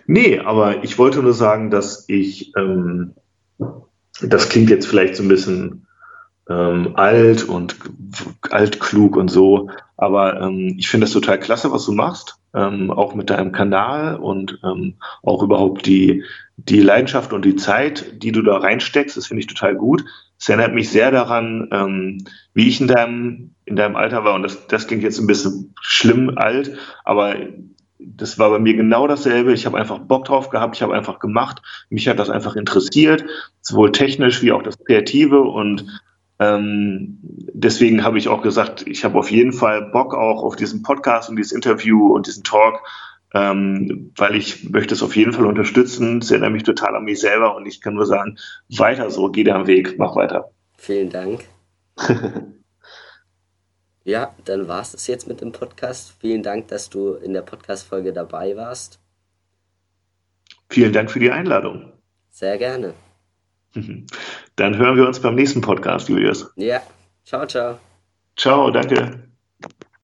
nee, aber ich wollte nur sagen, dass ich, ähm, das klingt jetzt vielleicht so ein bisschen ähm, alt und altklug und so, aber ähm, ich finde das total klasse, was du machst, ähm, auch mit deinem Kanal und ähm, auch überhaupt die, die Leidenschaft und die Zeit, die du da reinsteckst, das finde ich total gut. Es erinnert mich sehr daran, ähm, wie ich in deinem, in deinem Alter war. Und das, das klingt jetzt ein bisschen schlimm alt, aber das war bei mir genau dasselbe. Ich habe einfach Bock drauf gehabt, ich habe einfach gemacht. Mich hat das einfach interessiert, sowohl technisch wie auch das Kreative. Und ähm, deswegen habe ich auch gesagt, ich habe auf jeden Fall Bock auch auf diesen Podcast und dieses Interview und diesen Talk ähm, weil ich möchte es auf jeden Fall unterstützen. Es erinnert mich total an mich selber und ich kann nur sagen, weiter so, geh deinen Weg, mach weiter. Vielen Dank. ja, dann war es jetzt mit dem Podcast. Vielen Dank, dass du in der Podcast-Folge dabei warst. Vielen Dank für die Einladung. Sehr gerne. Dann hören wir uns beim nächsten Podcast, Julius. Ja, ciao, ciao. Ciao, danke.